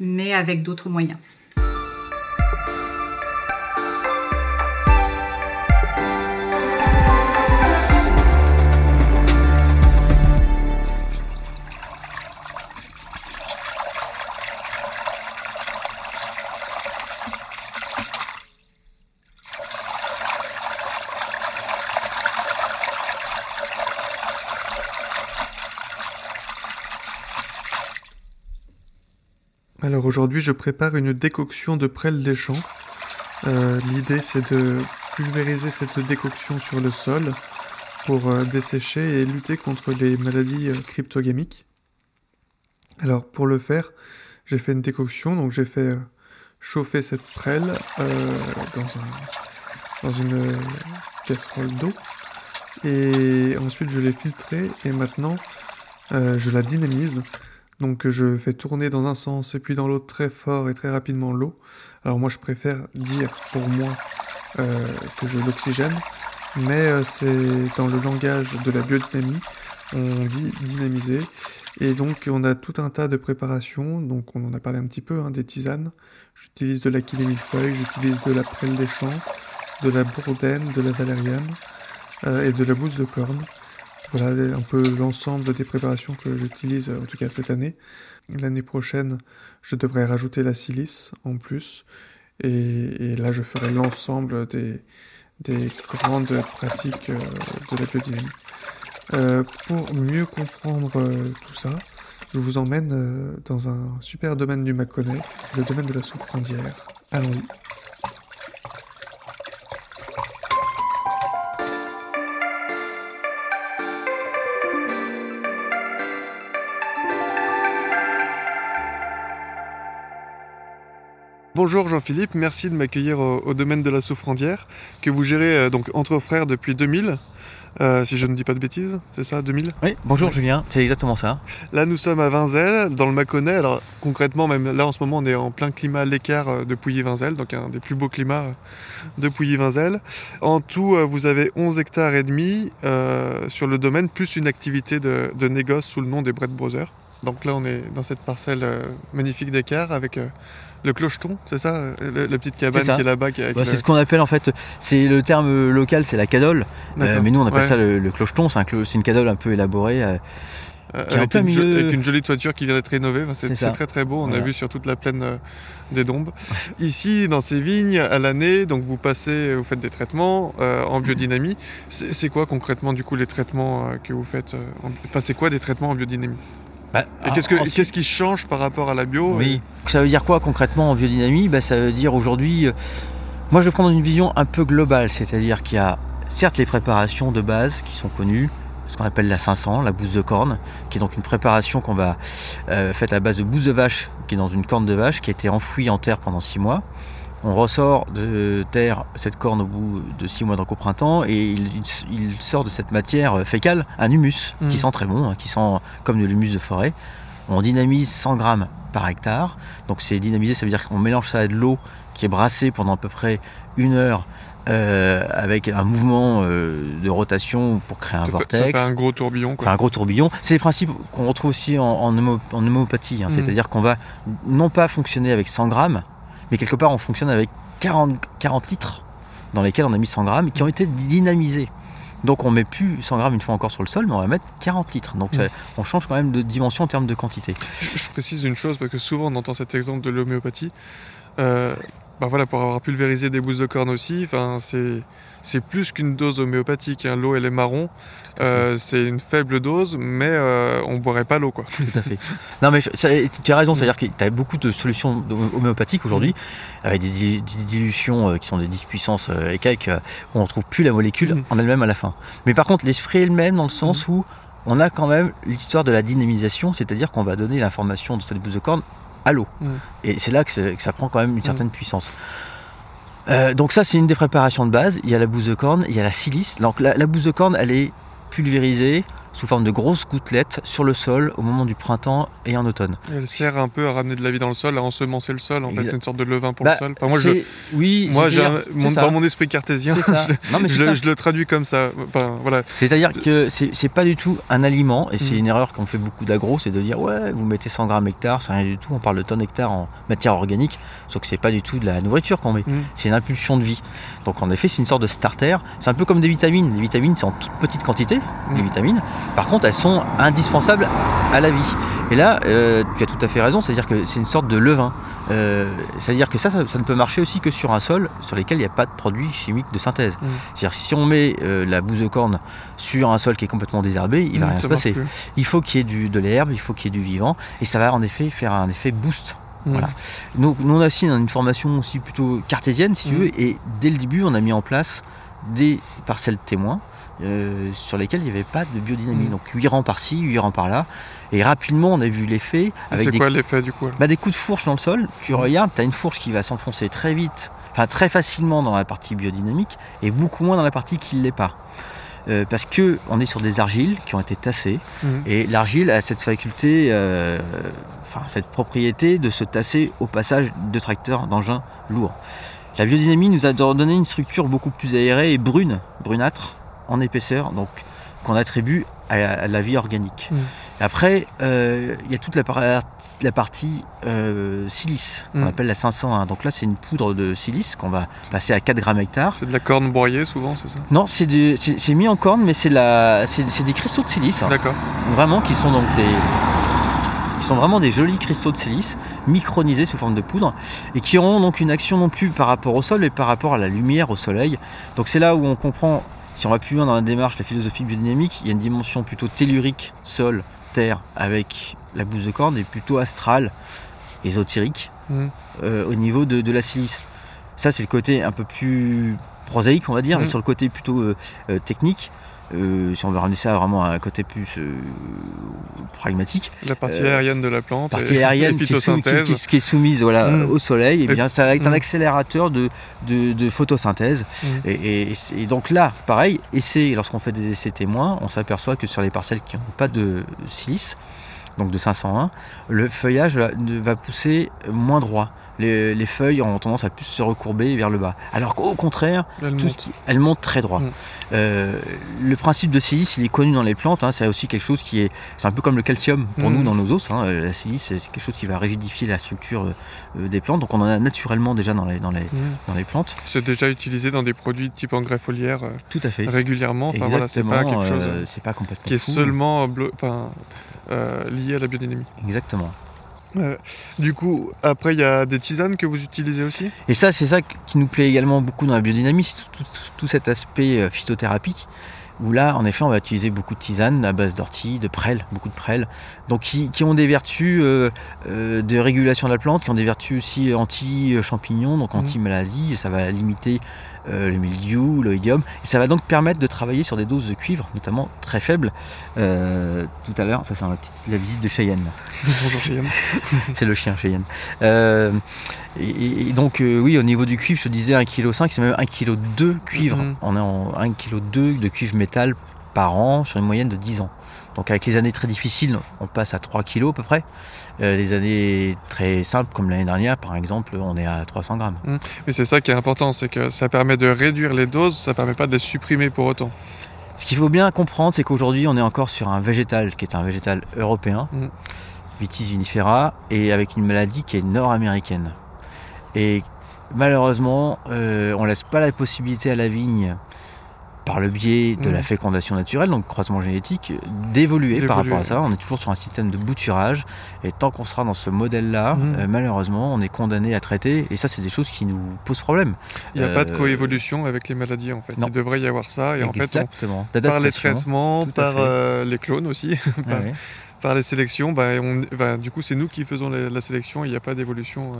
mais avec d'autres moyens. Aujourd'hui, je prépare une décoction de prêle des champs. Euh, L'idée, c'est de pulvériser cette décoction sur le sol pour euh, dessécher et lutter contre les maladies euh, cryptogamiques. Alors pour le faire, j'ai fait une décoction, donc j'ai fait chauffer cette prêle dans, dans une casserole d'eau et ensuite je l'ai filtrée et maintenant je la dynamise. Donc je fais tourner dans un sens et puis dans l'autre très fort et très rapidement l'eau. Alors moi je préfère dire pour moi euh, que je l'oxygène, mais euh, c'est dans le langage de la biodynamie, on dit dynamiser. Et donc on a tout un tas de préparations, donc on en a parlé un petit peu, hein, des tisanes. J'utilise de l'achillée millefeuille, j'utilise de la prêle des champs, de la bourdaine, de la valériane euh, et de la bouse de corne. Voilà un peu l'ensemble des préparations que j'utilise, en tout cas cette année. L'année prochaine, je devrais rajouter la silice en plus. Et, là, je ferai l'ensemble des, des grandes pratiques euh, de la biodynamie. Euh, pour mieux comprendre euh, tout ça, je vous emmène euh, dans un super domaine du Mâconnais, le domaine de la souffrandière. Allons-y. Bonjour Jean-Philippe, merci de m'accueillir au, au domaine de la souffrandière que vous gérez euh, donc entre frères depuis 2000. Euh, si je ne dis pas de bêtises, c'est ça, 2000 Oui, bonjour Ouais. Julien, c'est exactement ça. Là, nous sommes à Vinzel, dans le Mâconnais. Alors, concrètement, même là, en ce moment, on est en plein climat à l'écart euh, de Pouilly-Vinzel, donc un des plus beaux climats de Pouilly-Vinzel. En tout, vous avez 11 hectares et demi euh, sur le domaine, plus une activité de, de négoce sous le nom des Brett Brothers. Donc là, on est dans cette parcelle euh, magnifique d'écart avec le clocheton, c'est ça euh, le- La petite cabane C'est qui est là-bas. qui- avec Bah, le- c'est ce qu'on appelle en fait, c'est le terme local, c'est la cadole, Euh, mais nous on appelle Ouais. ça le, le clocheton, c'est un clo- c'est une cadole un peu élaborée. euh, est avec, une jo- milieu- avec une jolie toiture qui vient d'être rénovée. Enfin, c'est C'est c'est très très beau. On a vu sur toute la plaine euh, des Dombes. Ici, dans ces vignes, à l'année, donc vous passez, vous faites des traitements en biodynamie. C'est c'est quoi concrètement du coup les traitements que vous faites en- Enfin, c'est quoi des traitements en biodynamie? Bah, Et qu'est-ce que- ensuite- qu'est-ce qui change par rapport à la bio Oui, ça veut dire quoi concrètement en biodynamie? Bah, Ça veut dire aujourd'hui, euh, moi je vais prendre une vision un peu globale, c'est-à-dire qu'il y a certes les préparations de base qui sont connues, ce qu'on appelle la 500, la bouse de corne, qui est donc une préparation qu'on va euh, faite à base de bouse de vache, qui est dans une corne de vache, qui a été enfouie en terre pendant 6 mois. On ressort de terre cette corne au bout de 6 mois donc au printemps et il, sort de cette matière fécale un humus qui sent très bon, hein, qui sent comme de l'humus de forêt. On dynamise 100 grammes par hectare. Donc c'est dynamisé, ça veut dire qu'on mélange ça à de l'eau qui est brassée pendant à peu près une heure euh, avec un mouvement euh, de rotation pour créer un ça, fait, ça vortex. fait un gros tourbillon. Quoi. Enfin, un gros tourbillon. C'est les principes qu'on retrouve aussi en, en, homo- en homéopathie. hein. Mhm. C'est-à-dire qu'on va non pas fonctionner avec 100 grammes, mais quelque part on fonctionne avec 40, 40 litres dans lesquels on a mis 100 grammes qui ont été dynamisés. Donc on met plus 100 grammes une fois encore sur le sol, mais on va mettre 40 litres. Donc ça- on change quand même de dimension en termes de quantité. Je, je précise une chose parce que souvent on entend cet exemple de l'homéopathie. Euh, bah voilà, pour avoir pulvérisé des bousses de corne aussi, enfin c'est c'est plus qu'une dose homéopathique. hein. L'eau elle est marron, Euh, c'est une faible dose, mais euh, on boirait pas l'eau quoi. Tout à fait. Non, mais je- ça- tu as raison, c'est-à-dire que tu as beaucoup de solutions homéopathiques aujourd'hui, avec des, di- des dilutions euh, qui sont des 10 puissances et quelques, où on ne retrouve plus la molécule Mhm. en elle-même à la fin. Mais par contre, l'esprit est le même dans le sens où on a quand même l'histoire de la dynamisation, c'est-à-dire qu'on va donner l'information de cette bouse de corne à l'eau. Et c'est là que ça prend quand même une certaine puissance. Euh, donc ça, c'est une des préparations de base. Il y a la bouse de corne, il y a la silice. Donc la, la bouse de corne, elle est pulvérisée sous forme de grosses gouttelettes sur le sol au moment du printemps et en automne. Elle sert un peu à ramener de la vie dans le sol, à ensemencer le sol. En fait, c'est une sorte de levain pour Bah, le sol. Enfin, moi, je, oui, moi j'ai dans mon esprit cartésien, *laughs* je, Non, mais je le, ça. je le traduis comme ça. Enfin, voilà. C'est-à-dire que c'est pas du tout un aliment, et c'est Mm. une erreur qu'ont fait beaucoup d'agro, c'est de dire ouais, vous mettez 100 grammes hectare, c'est rien du tout, on parle de tonnes hectare en matière organique, sauf que c'est pas du tout de la nourriture qu'on met, Mm. c'est une impulsion de vie. Donc en effet, c'est une sorte de starter, c'est un peu comme des vitamines. Les vitamines, c'est en toute petite quantité, les Mm. vitamines, par contre, elles sont indispensables à la vie. Et là, euh, tu as tout à fait raison, c'est-à-dire que c'est une sorte de levain. Euh, c'est-à-dire que ça, ça, ça ne peut marcher aussi que sur un sol sur lequel il n'y a pas de produits chimiques de synthèse. Mm. C'est-à-dire si on met euh, la bouse de corne sur un sol qui est complètement désherbé, il va Mm, rien se passer. plus. Il faut qu'il y ait du, de l'herbe, il faut qu'il y ait du vivant, et ça va en effet faire un effet boost Voilà. Donc, nous, on a aussi une formation aussi plutôt cartésienne, si tu Mhm. veux, et dès le début, on a mis en place des parcelles témoins euh, sur lesquelles il n'y avait pas de biodynamie. Mhm. Donc 8 rangs par-ci, 8 rangs par-là. Et rapidement, on a vu l'effet C'est des quoi l'effet du coup bah, des coups de fourche dans le sol. Tu regardes, tu as une fourche qui va s'enfoncer très vite, enfin très facilement dans la partie biodynamique et beaucoup moins dans la partie qui ne l'est pas. Euh, parce que on est sur des argiles qui ont été tassées et l'argile a cette faculté, euh, enfin cette propriété de se tasser au passage de tracteurs, d'engins lourds. La biodynamie nous a donné une structure beaucoup plus aérée et brune, brunâtre, en épaisseur, donc qu'on attribue à, à la vie organique. Mhm. Après, euh, il y a toute la, par- la partie euh, silice, qu'on Mhm. appelle la 501. Donc là, c'est une poudre de silice qu'on va passer à 4 grammes hectare. C'est de la corne broyée souvent, c'est ça? Non, c'est mis en corne, mais c'est des cristaux de silice, hein, D'accord. vraiment, qui sont donc des, sont vraiment des jolis cristaux de silice micronisés sous forme de poudre et qui auront donc une action non plus par rapport au sol, mais par rapport à la lumière, au soleil. Donc c'est là où on comprend, si on va plus loin dans la démarche, la philosophie biodynamique, il y a une dimension plutôt tellurique, sol, terre, avec la bouse de corne, et plutôt astrale, ésotérique, Mhm. euh, au niveau de, de la silice. Ça, c'est le côté un peu plus prosaïque, on va dire, mais sur le côté plutôt euh, euh, technique, euh, si on veut ramener ça vraiment à un côté plus euh, pragmatique, La partie Euh, aérienne de la plante. partie *laughs* aérienne qui est, sou- qui- phytosynthèse. qui- qui est soumise voilà, Mm. au soleil, et bien ça va être un Mm. accélérateur de, de, de photosynthèse. Mm. Et, donc là, pareil, essai, lorsqu'on fait des essais témoins, on s'aperçoit que sur les parcelles qui n'ont pas de silice, donc de 501, le feuillage va pousser moins droit. Les, les feuilles ont tendance à plus se recourber vers le bas. Alors qu'au contraire, Elle tout monte. ce qui, elle monte très droit. Mm. Euh, le principe de silice, il est connu dans les plantes. hein, c'est aussi quelque chose qui est, c'est un peu comme le calcium pour Mm. nous dans nos os. hein, euh, la silice, c'est quelque chose qui va rigidifier la structure euh, des plantes. Donc on en a naturellement déjà dans les, dans les, Mhm. dans les plantes. C'est déjà utilisé dans des produits type engrais foliaire euh, Tout à fait. régulièrement. Enfin voilà, c'est pas quelque chose c'est pas complètement qui est fou. seulement lié à la biodynamie. Exactement. Euh, du coup, après, il y a des tisanes que vous utilisez aussi Et ça, c'est ça qui nous plaît également beaucoup dans la biodynamie, c'est tout, tout- tout cet aspect euh, phytothérapie. Où là, en effet, on va utiliser beaucoup de tisanes à base d'ortie, de prêle, beaucoup de prêle, donc qui, qui ont des vertus euh, euh, de régulation de la plante, qui ont des vertus aussi anti-champignons, donc Mhm. anti-maladie, ça va limiter euh, le mildiou, l'oïdium, et ça va donc permettre de travailler sur des doses de cuivre, notamment très faibles. Euh, tout à l'heure, ça c'est la, petite- la visite de Cheyenne. *laughs* Bonjour Cheyenne. *laughs* C'est le chien Cheyenne. Euh, et, et donc, oui, au niveau du cuivre, je te disais 1,5 kg, c'est même 1,2 kg cuivre. Mhm. On est en 1,2 kg de cuivre métal par an sur une moyenne de 10 ans. Donc, avec les années très difficiles, on passe à 3 kg à peu près. Euh, les années très simples, comme l'année dernière, par exemple, on est à 300 grammes. Mais c'est ça qui est important, c'est que ça permet de réduire les doses, ça permet pas de les supprimer pour autant. Ce qu'il faut bien comprendre, c'est qu'aujourd'hui, on est encore sur un végétal qui est un végétal européen, Mhm. Vitis vinifera, et avec une maladie qui est nord-américaine. Et malheureusement, euh, on laisse pas la possibilité à la vigne, par le biais de la fécondation naturelle, donc croisement génétique, d'évoluer par rapport à ça. On est toujours sur un système de bouturage, et tant qu'on sera dans ce modèle-là, Mhm. euh, malheureusement, on est condamné à traiter, et ça, c'est des choses qui nous posent problème. Il n'y a pas de Euh, coévolution avec les maladies en fait. non. Il devrait y avoir ça et en fait, on- Exactement. par les traitements, par euh, les clones aussi, *laughs* par, Ouais, ouais. Par les sélections, bah, on- bah, du coup c'est nous qui faisons la, la sélection, il n'y a pas d'évolution. euh,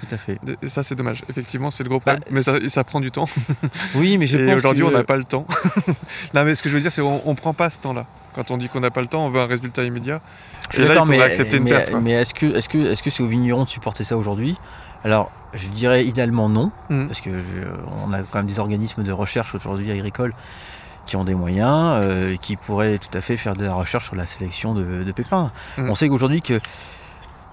Tout à fait. et ça c'est dommage. Effectivement c'est le gros problème, Bah, mais ça, c'est- prend du temps. *laughs* Oui, mais je et pense aujourd'hui que- on n'a pas le temps. *laughs* non mais ce que je veux dire c'est on ne prend pas ce temps-là. Quand on dit qu'on n'a pas le temps, on veut un résultat immédiat. Je Et là, il mais, accepter une mais, perte, quoi. mais est-ce que est-ce que est-ce que c'est aux vignerons de supporter ça aujourd'hui? Alors, je dirais idéalement non, Mhm. parce que je- on a quand même des organismes de recherche aujourd'hui agricoles qui ont des moyens, euh, et qui pourraient tout à fait faire de la recherche sur la sélection de, de pépins. Mhm. On sait qu'aujourd'hui que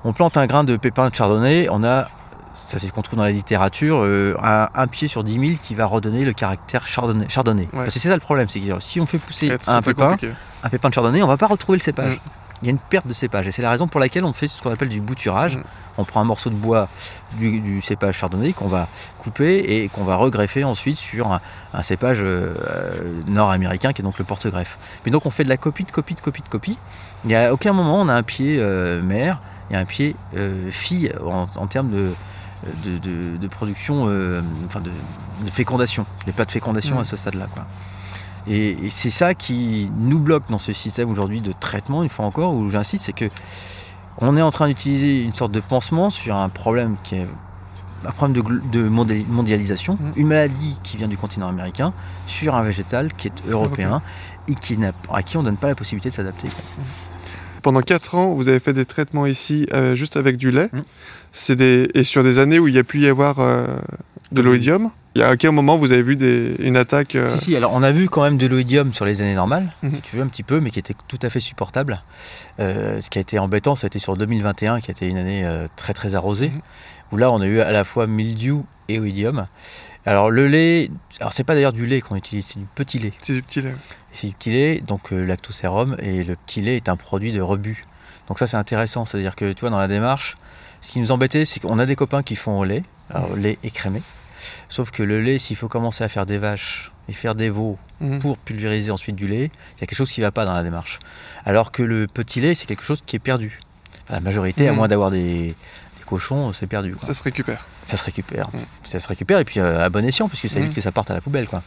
on plante un grain de pépins de chardonnay, on a ça c'est ce qu'on trouve dans la littérature, euh, un, un pied sur 10 000 qui va redonner le caractère chardonnay. chardonnay. Ouais. Parce que c'est ça le problème, c'est que si on fait pousser pépin, compliqué. un pépin de chardonnay, on va pas retrouver le cépage. Mm. Il y a une perte de cépage et c'est la raison pour laquelle on fait ce qu'on appelle du bouturage. Mm. On prend un morceau de bois du, du cépage chardonnay qu'on va couper et qu'on va regreffer ensuite sur un, un cépage euh, euh, nord-américain qui est donc le porte-greffe. Mais donc on fait de la copie, de copie, de copie, de copie. Il n'y a aucun moment on a un pied euh, mère et un pied euh, fille en, en termes de, de, de- de production, enfin de, fécondation. Il n'y a pas de fécondation Mm. à ce stade-là. quoi. Et, et c'est ça qui nous bloque dans ce système aujourd'hui de traitement, une fois encore, où j'insiste, c'est que On est en train d'utiliser une sorte de pansement sur un problème qui est un problème de, de mondialisation, mmh. une maladie qui vient du continent américain, sur un végétal qui est européen et qui à qui on ne donne pas la possibilité de s'adapter. Pendant 4 ans, vous avez fait des traitements ici euh, juste avec du lait. Mmh. Des... Et sur des années où il y a pu y avoir euh, de l'oïdium il y a à quel moment vous avez vu des, une attaque euh, Si, si, alors on a vu quand même de l'oïdium sur les années normales, mhm. si tu veux, un petit peu, mais qui était tout à fait supportable. Euh, ce qui a été embêtant, ça a été sur 2021, qui a été une année euh, très très arrosée, mhm. où là on a eu à la fois mildiou et oïdium. Alors le lait, alors c'est pas d'ailleurs du lait qu'on utilise, c'est du petit lait. C'est du petit lait. C'est du petit lait, donc lactosérum, et le petit lait est un produit de rebut. Donc ça c'est intéressant, c'est-à-dire que tu vois, dans la démarche, ce qui nous embêtait, c'est qu'on a des copains qui font au lait, alors mhm. lait écrémé. Sauf que le lait, s'il faut commencer à faire des vaches et faire des veaux mhm. pour pulvériser ensuite du lait, il y a quelque chose qui ne va pas dans la démarche. Alors que le petit lait, c'est quelque chose qui est perdu. la majorité, à mhm. moins d'avoir des, cochons, c'est perdu. Ça se récupère. Ça se récupère. Mhm. Ça se récupère et puis euh, à bon escient, puisque ça évite que ça parte à la poubelle. Quoi.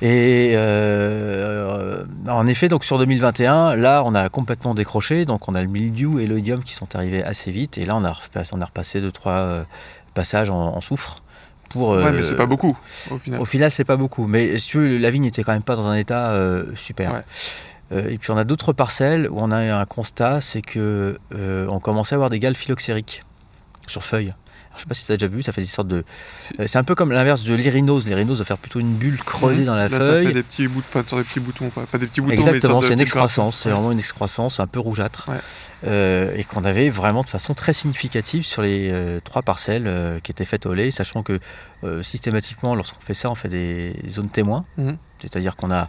Et euh, en effet, donc sur 2021, là, on a complètement décroché. Donc, on a le mildiou et l'oïdium qui sont arrivés assez vite. Et là, on a, on a repassé deux, trois euh, passages en soufre. Pour, ouais, mais c'est pas beaucoup au final. Au final, c'est pas beaucoup. Mais si tu veux, la vigne n'était quand même pas dans un état euh, super. Euh, et puis on a d'autres parcelles où on a un constat, c'est que euh, on commençait à avoir des galles phylloxériques sur feuilles. Je sais pas si tu as déjà vu, ça fait des sortes de. C'est un peu comme l'inverse de l'irinose. L'irinose va faire plutôt une bulle creusée mhm. dans la Là, feuille. Ça fait des petits, bouts de... des petits boutons, pas des petits boutons. Exactement, c'est une excroissance. C'est vraiment une excroissance un peu rougeâtre. Euh, et qu'on avait vraiment de façon très significative sur les euh, trois parcelles euh, qui étaient faites au lait, sachant que systématiquement, lorsqu'on fait ça, on fait des zones témoins. Mhm. C'est-à-dire qu'on a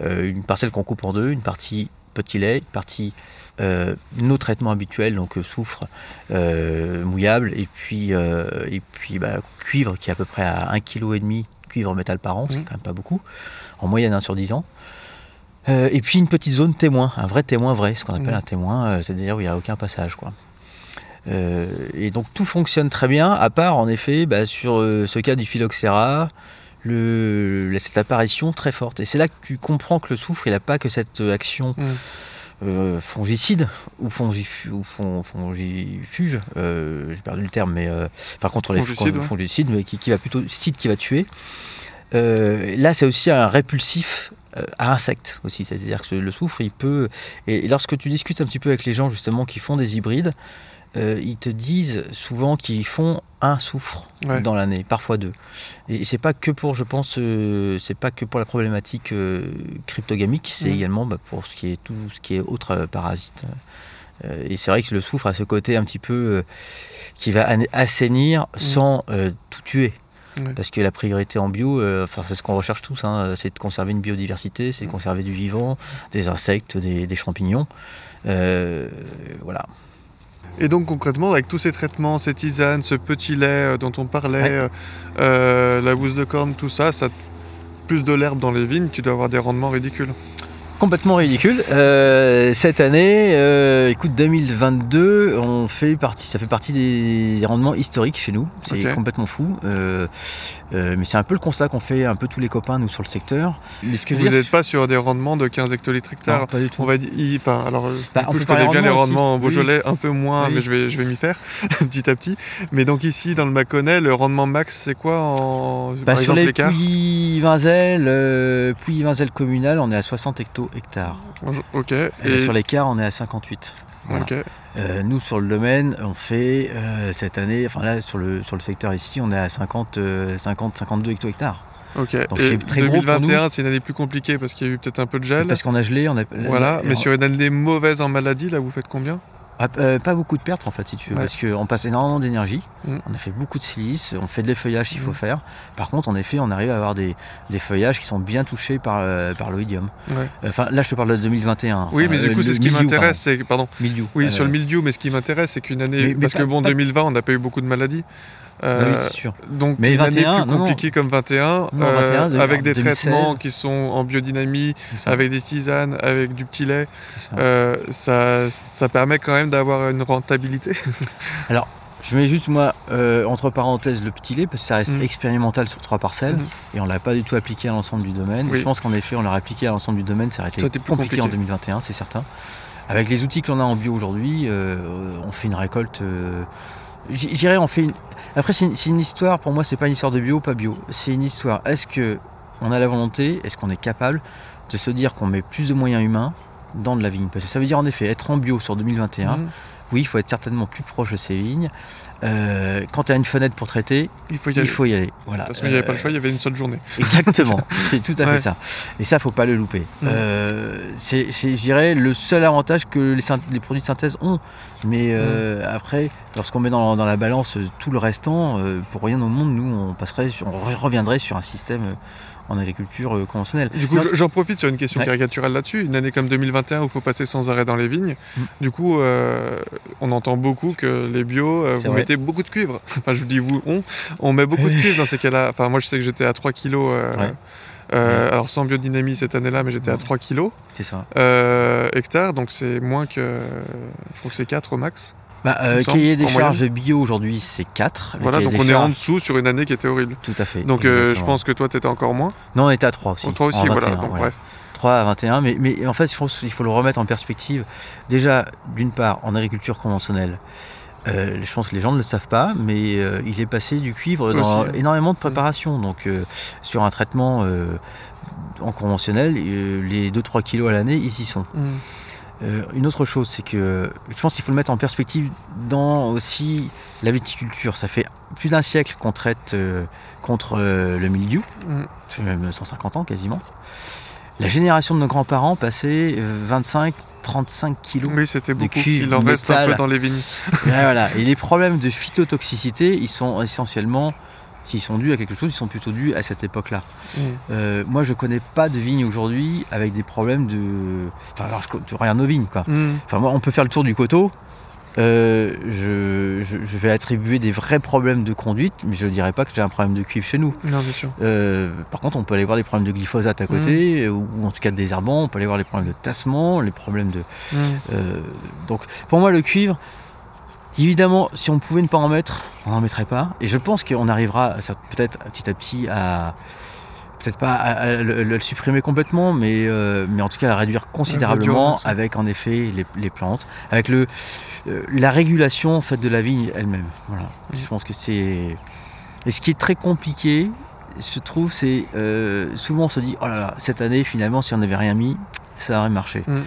une parcelle qu'on coupe en deux, une partie petit lait, une partie nos traitements habituels, donc soufre, mouillable, et puis, et puis bah, cuivre qui est à peu près à 1,5 kg cuivre métal par an, c'est quand même pas beaucoup, en moyenne 1 sur 10 ans. Euh, et puis une petite zone témoin, un vrai témoin vrai, ce qu'on appelle mmh. un témoin, euh, c'est-à-dire où il n'y a aucun passage. Quoi. Euh, et donc tout fonctionne très bien, à part en effet bah, sur ce cas du phylloxéra, le, cette apparition très forte. Et c'est là que tu comprends que le soufre, il n'a pas que cette action mmh. fongicide ou, fongifuge, j'ai perdu le terme, mais par contre les fongicides, mais qui, qui, va plutôt cide qui va tuer. là, c'est aussi un répulsif euh, à insectes aussi. C'est-à-dire que le soufre, il peut. Et lorsque tu discutes un petit peu avec les gens justement qui font des hybrides, euh, ils te disent souvent qu'ils font un soufre dans l'année, parfois deux. Et c'est pas que pour, je pense, euh, c'est pas que pour la problématique cryptogamique, c'est également bah, pour ce qui est tout ce qui est autre parasite. et c'est vrai que le soufre a ce côté un petit peu qui va assainir sans tout tuer. Parce que la priorité en bio, euh, enfin, c'est ce qu'on recherche tous, hein, c'est de conserver une biodiversité, c'est de conserver du vivant, des insectes, des, champignons. Euh, voilà. Et donc concrètement, avec tous ces traitements, ces tisanes, ce petit lait euh, dont on parlait, la bouse de corne, tout ça, ça plus de l'herbe dans les vignes, tu dois avoir des rendements ridicules complètement ridicule. Euh, cette année, euh, écoute, 2022, on fait partie, ça fait partie des rendements historiques chez nous. C'est complètement fou. Euh, mais c'est un peu le constat qu'on fait un peu tous les copains, nous, sur le secteur. Mais ce que Vous n'êtes pas sur des rendements de 15 hectolitres hectares Pas du tout. On va dire, enfin, alors, bah, je connais bien les rendements en Beaujolais, un peu moins, mais je vais, je vais m'y faire *laughs* petit à petit. Mais donc ici, dans le Mâconnais, le rendement max, c'est quoi en bah, par sur exemple, les Puy-Vinzel, Puy-Vinzel communal, on est à 60 hectos hectares. Ok. Et, sur l'écart, on est à 58. Euh, nous, sur le domaine, on fait euh, cette année, enfin là, sur le, sur le secteur ici, on est à 50, 50 52 hecto-hectares. Ok. Donc et 2021, c'est une année plus compliquée parce qu'il y a eu peut-être un peu de gel. Parce qu'on a gelé, on a. Voilà, mais sur une année mauvaise en maladie, là, vous faites combien? Euh, pas beaucoup de pertes en fait si tu veux, parce qu'on passe énormément d'énergie, mm. on a fait beaucoup de silice, on fait de l'effeuillage s'il faut mm. faire. Par contre en effet on arrive à avoir des, feuillages qui sont bien touchés par, euh, par l'oïdium. Enfin là je te parle de 2021. Oui mais du coup c'est ce qui m'intéresse, c'est pardon. Oui sur le mildiou, mais ce qui m'intéresse c'est qu'une année, parce que bon 2020 on n'a pas eu beaucoup de maladies. Euh, sûr. Donc mais une année plus compliquée comme 21, euh, avec des traitements qui sont en biodynamie, avec des tisanes, avec du petit lait, ça. Euh, ça, ça, permet quand même d'avoir une rentabilité. *laughs* Alors, je mets juste moi entre parenthèses le petit lait parce que ça reste mm. expérimental sur trois parcelles mm. et on l'a pas du tout appliqué à l'ensemble du domaine. Je pense qu'en effet on l'a appliqué à l'ensemble du domaine, ça aurait été compliqué, compliqué, en 2021, c'est certain. avec les outils que l'on a en bio aujourd'hui, euh, on fait une récolte. euh, J'irais, on fait. Une... Après, c'est une, histoire. Pour moi, c'est pas une histoire de bio, pas bio. C'est une histoire. Est-ce que on a la volonté Est-ce qu'on est capable de se dire qu'on met plus de moyens humains dans de la vigne? Parce que ça veut dire en effet être en bio sur 2021. Mhm. Oui, il faut être certainement plus proche de ces vignes. Euh, quand tu as une fenêtre pour traiter, Il faut y aller. faut y aller. Voilà. De toute façon, il n'y avait pas le Euh, choix, il y avait une seule journée. Exactement, *laughs* c'est tout à Ouais. fait ça. Et ça, faut pas le louper. Euh, c'est, je dirais, le seul avantage que les, produits de synthèse ont. Mais euh, après, lorsqu'on met dans, dans la balance euh, tout le restant, euh, pour rien au monde, nous, on passerait, on re- reviendrait sur un système euh, en agriculture euh, conventionnelle. Du coup, j'en profite sur une question Ouais. caricaturale là-dessus. Une année comme 2021 où il faut passer sans arrêt dans les vignes. Mm. Du coup, euh, on entend beaucoup que les bio, euh, vous vrai. mettez beaucoup de cuivre. *laughs* Enfin, je vous dis vous, on. On met beaucoup de cuivre dans ces cas-là. Enfin, moi, je sais que j'étais à 3 kilos. euh, Ouais. Alors, sans biodynamie cette année-là, mais j'étais à Mm. 3 kilos c'est ça. euh, hectares. Donc, c'est moins que. Je crois que c'est 4 au max. Bah, euh, cahier des en charges bio aujourd'hui, c'est 4. Voilà, donc on est en dessous sur une année qui était horrible. Tout à fait. Donc, euh, je pense que toi, tu étais encore moins. Non, on était à 3 aussi. Toi aussi, en voilà. 21, Donc, ouais. bref. 3 à 21, mais, mais en fait, il faut, il faut le remettre en perspective. Déjà, d'une part, en agriculture conventionnelle, euh, je pense que les gens ne le savent pas, mais euh, il est passé du cuivre dans Aussi. énormément de préparation. Donc, euh, sur un traitement en conventionnel, les 2-3 kilos à l'année, ils y sont. Mm. Euh, une autre chose, c'est que je pense qu'il faut le mettre en perspective dans aussi la viticulture. Ça fait plus d'un siècle qu'on traite euh, contre euh, le mildiou, Mm. ça fait même 150 ans quasiment. La génération de nos grands-parents passait euh, 25-35 kilos. Oui, c'était de beaucoup. cuivre, Il en reste un métal. peu dans les vignes. Et voilà. *laughs* Et les problèmes de phytotoxicité, ils sont essentiellement, s'ils sont dus à quelque chose, ils sont plutôt dus à cette époque-là. Mm. Euh, moi, je connais pas de vignes aujourd'hui avec des problèmes de. Enfin, alors, je, tu regardes nos vignes, quoi. Mm. Enfin, moi, on peut faire le tour du coteau. Euh, je, je- je vais attribuer des vrais problèmes de conduite, mais je ne dirais pas que j'ai un problème de cuivre chez nous. Non, bien sûr. Euh, par contre, on peut aller voir des problèmes de glyphosate à côté, euh, ou en tout cas de désherbant, on peut aller voir les problèmes de tassement, les problèmes de. Mm. euh, donc, pour moi, le cuivre, évidemment, si on pouvait ne pas en mettre, on n'en mettrait pas. Et je pense qu'on arrivera peut-être petit à petit à. Peut-être pas à, à le, le supprimer complètement, mais, euh, mais en tout cas à réduire considérablement avec en effet les, les plantes, avec le, euh, la régulation en fait, de la vigne elle-même. Voilà. Je pense que c'est. Et ce qui est très compliqué, je trouve, c'est euh, souvent on se dit oh là là, cette année finalement, si on n'avait rien mis, ça aurait marché. Mm.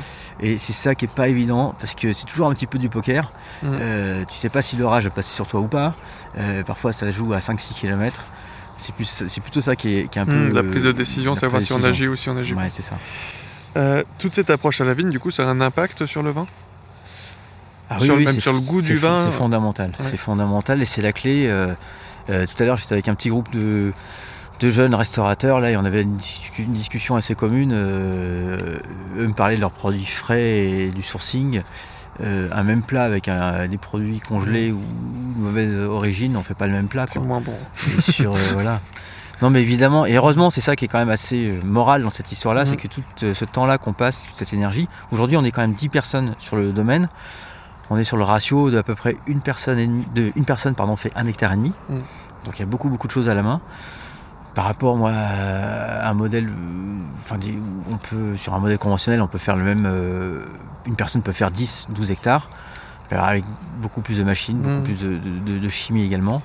Et c'est ça qui est pas évident parce que c'est toujours un petit peu du poker. Mm. Euh, tu sais pas si l'orage va passer sur toi ou pas. Euh, parfois ça joue à 5-6 km. C'est plus, c'est plutôt ça qui est, qui est un peu. Mm, la prise de euh, décision, savoir si on agit ou si on agit pas. Ouais, c'est ça. Euh, toute cette approche à la vigne, du coup, ça a un impact sur le vin? Ah Sur- même c'est- sur le goût du vin. C'est fondamental. Ouais. C'est fondamental et c'est la clé. euh, euh, tout à l'heure, j'étais avec un petit groupe de, de jeunes restaurateurs. Là, et on avait une, discu- une discussion assez commune. euh, eux me parlaient de leurs produits frais et du sourcing. Euh, un même plat avec un- des produits congelés ou de mauvaise origine, on fait pas le même plat. C'est moins bon. Et sur, euh, *laughs* voilà. Non mais évidemment, et heureusement c'est ça qui est quand même assez moral dans cette histoire-là, c'est que tout ce temps-là qu'on passe, toute cette énergie, aujourd'hui on est quand même 10 personnes sur le domaine, on est sur le ratio d'à peu près une personne, et demie- de, une personne pardon, fait un hectare et demi, Mhm. donc il y a beaucoup beaucoup de choses à la main. Par rapport moi, à un modèle, enfin on peut, sur un modèle conventionnel, on peut faire le même, euh, une personne peut faire 10, 12 hectares, avec beaucoup plus de machines, beaucoup Mhm. plus de, de- de chimie également.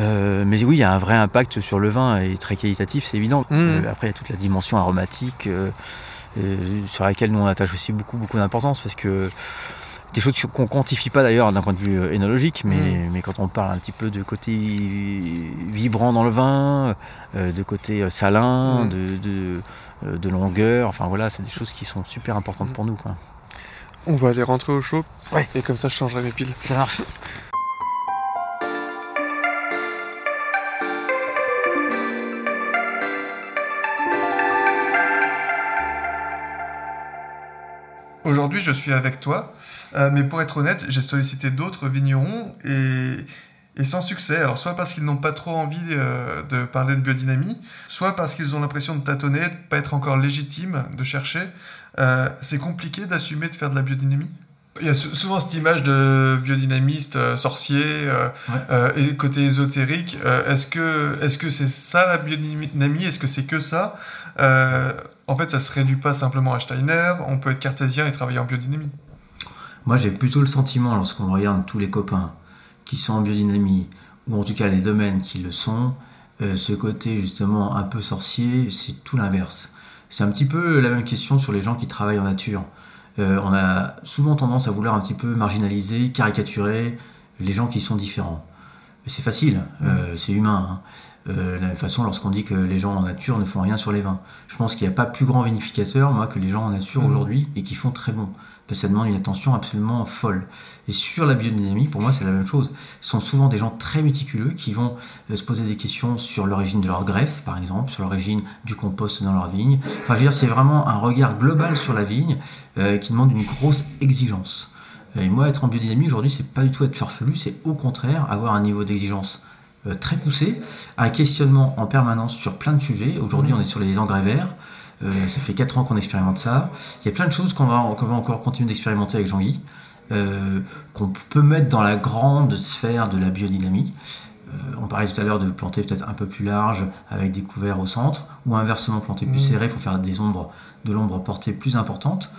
Euh, mais oui, il y a un vrai impact sur le vin et très qualitatif, c'est évident. Mhm. Euh, après, il y a toute la dimension aromatique sur laquelle nous on attache aussi beaucoup, beaucoup d'importance parce que des choses qu'on quantifie pas d'ailleurs d'un point de vue euh, énologique, mais, Mhm. mais quand on parle un petit peu de côté vibrant dans le vin, euh, de côté euh, salin, Mhm. de, de, de longueur, enfin voilà, c'est des choses qui sont super importantes Mhm. pour nous. Quoi. On va aller rentrer au chaud. Ouais. Et comme ça, je changerai mes piles. Ça marche. Aujourd'hui, je suis avec toi, euh, mais pour être honnête, j'ai sollicité d'autres vignerons et, et sans succès. Alors, soit parce qu'ils n'ont pas trop envie euh, de parler de biodynamie, soit parce qu'ils ont l'impression de tâtonner, de ne pas être encore légitimes, de chercher. Euh, c'est compliqué d'assumer de faire de la biodynamie? Il y a souvent cette image de biodynamiste, euh, sorcier, euh, euh, et côté ésotérique. est-ce que est-ce que c'est ça la biodynamie? Est-ce que c'est que ça? En fait, ça se réduit pas simplement à Steiner. On peut être cartésien et travailler en biodynamie. Moi, j'ai plutôt le sentiment, lorsqu'on regarde tous les copains qui sont en biodynamie, ou en tout cas les domaines qui le sont, ce côté justement un peu sorcier, c'est tout l'inverse. C'est un petit peu la même question sur les gens qui travaillent en nature. Euh, on a souvent tendance à vouloir un petit peu marginaliser, caricaturer les gens qui sont différents. C'est facile, euh, mm. c'est humain. Hein. Euh, de la même façon, lorsqu'on dit que les gens en nature ne font rien sur les vins. Je pense qu'il n'y a pas plus grand vinificateur, moi, que les gens en nature mm. aujourd'hui et qui font très bon ça demande une attention absolument folle. Et sur la biodynamie, pour moi, c'est la même chose. Ce sont souvent des gens très méticuleux qui vont euh, se poser des questions sur l'origine de leur greffe, par exemple, sur l'origine du compost dans leur vigne. Enfin, je veux dire, c'est vraiment un regard global sur la vigne euh, qui demande une grosse exigence. Et moi, être en biodynamie aujourd'hui, c'est pas du tout être farfelu, c'est au contraire avoir un niveau d'exigence euh, très poussé, un questionnement en permanence sur plein de sujets. Aujourd'hui, on est sur les engrais verts. Euh, ça fait 4 ans qu'on expérimente ça. Il y a plein de choses qu'on va, va encore continuer d'expérimenter avec Jean-Guy, euh, qu'on peut mettre dans la grande sphère de la biodynamie. Euh, on parlait tout à l'heure de planter peut-être un peu plus large avec des couverts au centre, ou inversement planter plus mmh. serré pour faire des ombres, de l'ombre portée plus importante.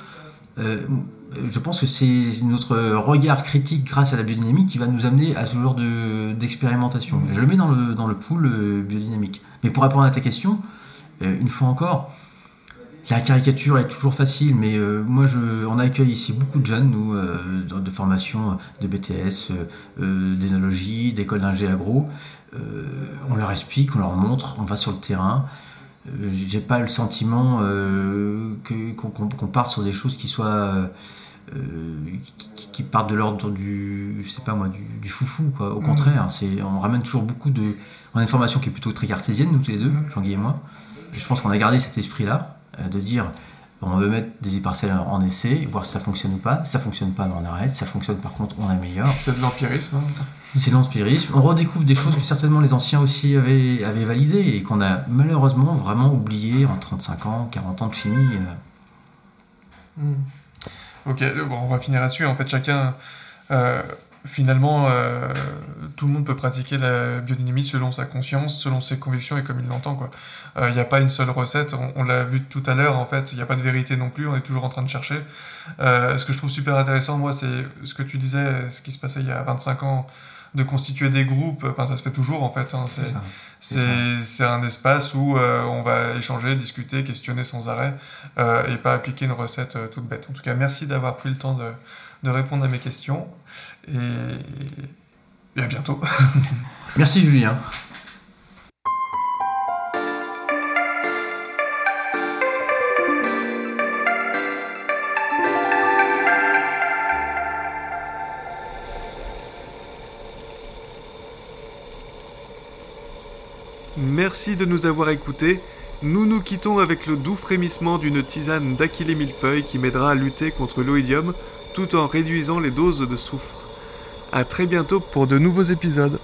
je pense que c'est notre regard critique grâce à la biodynamie qui va nous amener à ce genre d'expérimentation. je le mets dans le, dans le pool biodynamique. Mais pour répondre à ta question, une fois encore, la caricature est toujours facile, mais euh, moi, je, on accueille ici beaucoup de jeunes, nous, euh, de formation de BTS, euh, d'énologie, d'école d'ingé agro. on leur explique, on leur montre, on va sur le terrain. J'ai pas le sentiment qu'on parte sur des choses qui soient qui, partent de l'ordre du, je sais pas moi, du, foufou, quoi. Au mmh. contraire, c'est, on ramène toujours beaucoup de, on a une formation qui est plutôt très cartésienne, nous tous les deux, mmh. Jean-Guy et moi. je pense qu'on a gardé cet esprit-là. Euh, de dire on veut mettre des parcelles en essai, voir si ça fonctionne ou pas. Si ça fonctionne pas, ben, on arrête. Si ça fonctionne, par contre, on améliore. C'est de l'empirisme. Hein. C'est de l'empirisme. On redécouvre des choses que certainement les anciens aussi avaient, avaient validées et qu'on a malheureusement vraiment oublié en 35 ans, 40 ans de chimie. Euh. Hmm. Ok, bon, on va finir là-dessus. En fait, chacun euh, finalement, euh, tout le monde peut pratiquer la biodynamie selon sa conscience, selon ses convictions et comme il l'entend. Il n'y euh, a pas une seule recette, on, l'a vu tout à l'heure, en fait, il n'y a pas de vérité non plus, on est toujours en train de chercher. Euh, ce que je trouve super intéressant, moi, c'est ce que tu disais, ce qui se passait il y a 25 ans, de constituer des groupes, enfin, ça se fait toujours en fait. Hein, c'est un espace où on va échanger, discuter, questionner sans arrêt et pas appliquer une recette toute bête. En tout cas, merci d'avoir pris le temps de, de répondre à mes questions. Et, à bientôt. *laughs* Merci Julien. Merci de nous avoir écoutés. Nous nous quittons avec le doux frémissement d'une tisane d'aquilée millefeuille qui m'aidera à lutter contre l'oïdium tout en réduisant les doses de soufre. A très bientôt pour de nouveaux épisodes.